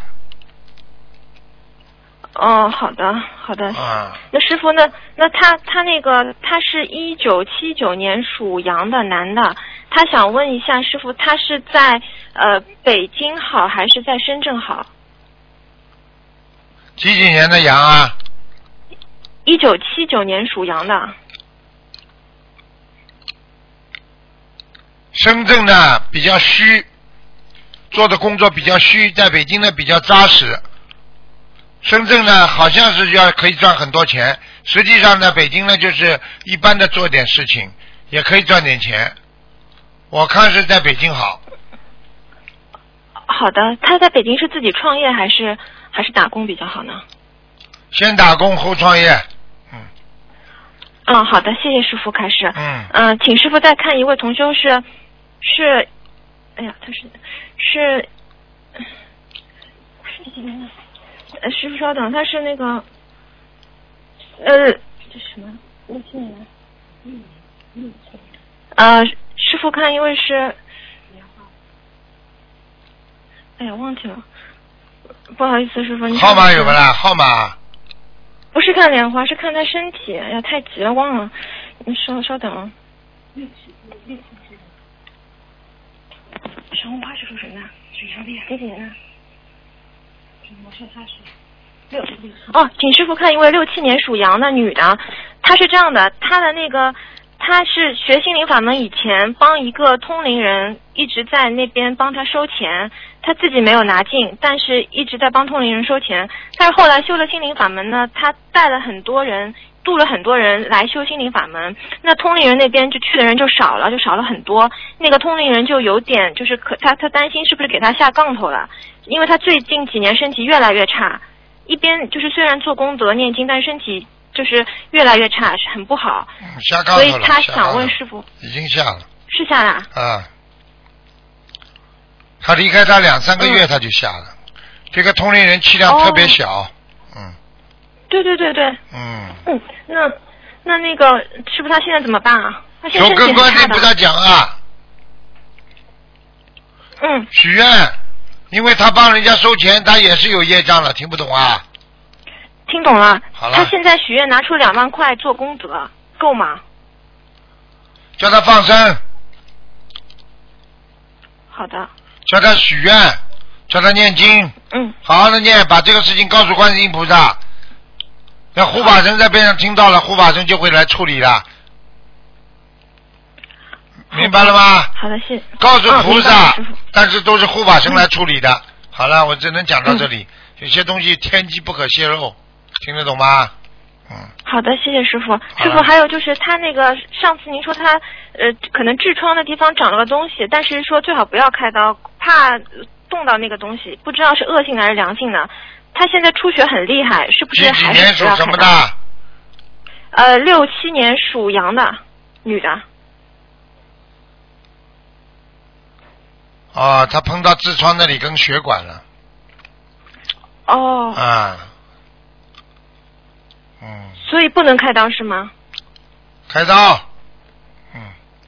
L: 哦，好的，好的。
B: 啊。
L: 那师傅，那那他他那个他是一九七九年属羊的男的，他想问一下师傅，他是在呃北京好还是在深圳好？
B: 几几年的羊啊？
L: 一九七九年属羊的。
B: 深圳呢比较虚，做的工作比较虚，在北京呢比较扎实。深圳呢好像是要可以赚很多钱，实际上呢北京呢就是一般的做点事情，也可以赚点钱。我看是在北京好，
L: 好的，他在北京是自己创业还是还是打工比较好呢？
B: 先打工后创业。
L: 嗯，好的，谢谢师傅开始。
B: 嗯
L: 嗯、请师傅再看一位同修是是，哎呀，他是是是几年的？呃，师傅稍等，他是那个呃，这什么六七年的？嗯嗯。呃，师傅看因为是，哎呀，忘记了，不好意思，师傅，你
B: 号码有不啦？号码
L: 不是看莲花，是看他身体。哎呀，太急了，忘了。你稍稍等啊。小红花是属谁的？水上帝。几几年的？我说他是六哦，请师傅看一位六七年属羊的女的，她是这样的，她的那个。她是学心灵法门以前帮一个通灵人一直在那边帮他收钱，她自己没有拿进，但是一直在帮通灵人收钱。但是后来修了心灵法门呢，她带了很多人，度了很多人来修心灵法门。那通灵人那边就去的人就少了，就少了很多。那个通灵人就有点就是可他他担心是不是给他下杠头了，因为他最近几年身体越来越差，一边就是虽然做功德念经，但是身体就是越来越差，是很不好。
B: 下杠头了。
L: 所以他想问师傅，
B: 已经下了
L: 是下了？
B: 啊。他离开他两三个月他就下了，这个通灵人气量特别小，
L: 对对对对，
B: 嗯，
L: 嗯，那那那个师傅他现在怎么办啊？他现在
B: 跟观。音菩萨讲啊，
L: 嗯，
B: 许愿，因为他帮人家收钱，他也是有业障了，听不懂啊？
L: 听懂了。
B: 好了
L: 他现在许愿拿出两万块做功德，够吗？
B: 叫他放生，
L: 好的，
B: 叫他许愿，叫他念经，
L: 嗯，
B: 好好的念，把这个事情告诉观世音菩萨。那护法神在边上听到了，护法神就会来处理的，明白了吗？
L: 好的，谢。
B: 告诉
L: 嗯
B: 菩萨但是都是护法神来处理的。好了，我只能讲到这里，有些东西天机不可泄露，听得懂吗？
L: 嗯好的，谢谢师傅。师傅，还有就是他那个上次您说他呃可能痔疮的地方长了个东西，但是说最好不要开刀，怕动到那个东西，不知道是恶性的还是良性的。他现在出血很厉害，是不是
B: 几
L: 还
B: 年属
L: 是不要开刀？
B: 什么的？
L: 呃，六七年属羊的女的。
B: 哦，他碰到痔疮那里跟血管了，
L: 哦，
B: 啊，嗯，
L: 所以不能开刀是吗？
B: 开刀。
L: 嗯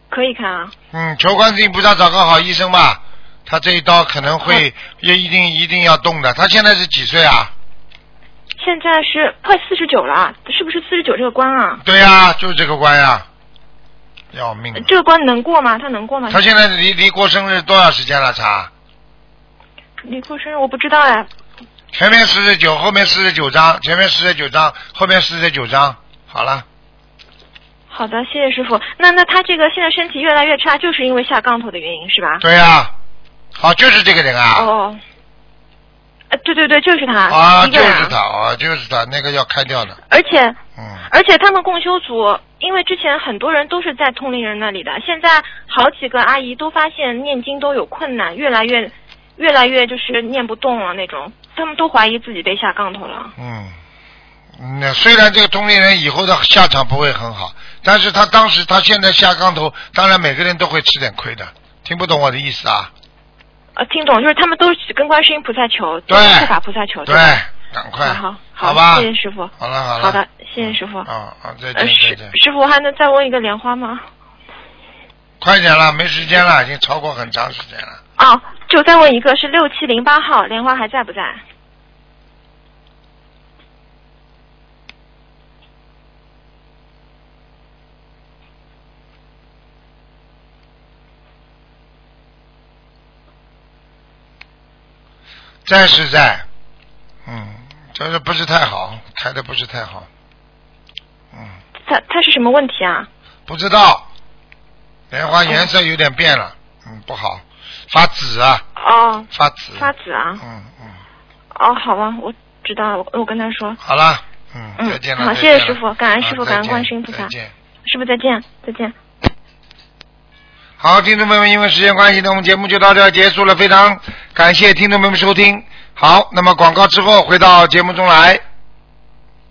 L: 可以开啊。
B: 嗯，求观世音菩萨找个好医生吧，他这一刀可能会也一定一定要动的。他现在是几岁啊？
L: 现在是快四十九了，是不是四十九这个关啊？
B: 对呀、就是这个关呀，要命！
L: 这个关能过吗？他能过吗？
B: 他现在离离过生日多少时间了？查
L: 离过生日我不知道哎。
B: 前面四十九，后面四十九章，前面四十九章，后面四十九章，好了。
L: 好的，谢谢师傅。那那他这个现在身体越来越差，就是因为下杠头的原因是吧？
B: 对呀、好，就是这个人啊。
L: 哦。呃，对对对，就是他。
B: 啊，就是他，啊，就是他，那个要开掉的。
L: 而且，
B: 嗯，
L: 而且他们共修组，因为之前很多人都是在通灵人那里的，现在好几个阿姨都发现念经都有困难，越来越，越来越就是念不动了那种，他们都怀疑自己被下杠头了。
B: 嗯，嗯那虽然这个同龄人以后的下场不会很好，但是他当时他现在下杠头，当然每个人都会吃点亏的。听不懂我的意思啊？
L: 呃，听懂，就是他们都是跟观世音菩萨求，
B: 对
L: 跟护法菩萨求，
B: 对？，赶快，
L: 好好
B: 好吧
L: 谢谢师傅。
B: 好了好了，
L: 好的，谢谢师傅。
B: 啊啊，再
L: 呃，
B: 见再
L: 师
B: 见，
L: 师傅还能再问一个莲花吗？
B: 快点了，没时间了，已经超过很长时间了。
L: 哦，就再问一个，是六七零八号莲花还在不在？
B: 在是在，嗯，就是不是太好，开的不是太好，嗯，
L: 他他是什么问题啊？
B: 不知道，莲花颜色有点变了，嗯，不好，发紫啊，
L: 哦，
B: 发紫，
L: 发紫啊。
B: 嗯嗯，
L: 哦，好吧，我知道了，我我跟他说。
B: 好了，嗯，
L: 嗯
B: 再见了，
L: 好谢谢师傅感恩师傅感恩观世音菩萨。师傅再见，再见。
B: 好，听众朋友们，因为时间关系呢，我们节目就到这结束了。非常感谢听众朋友们收听。好，那么广告之后回到节目中来。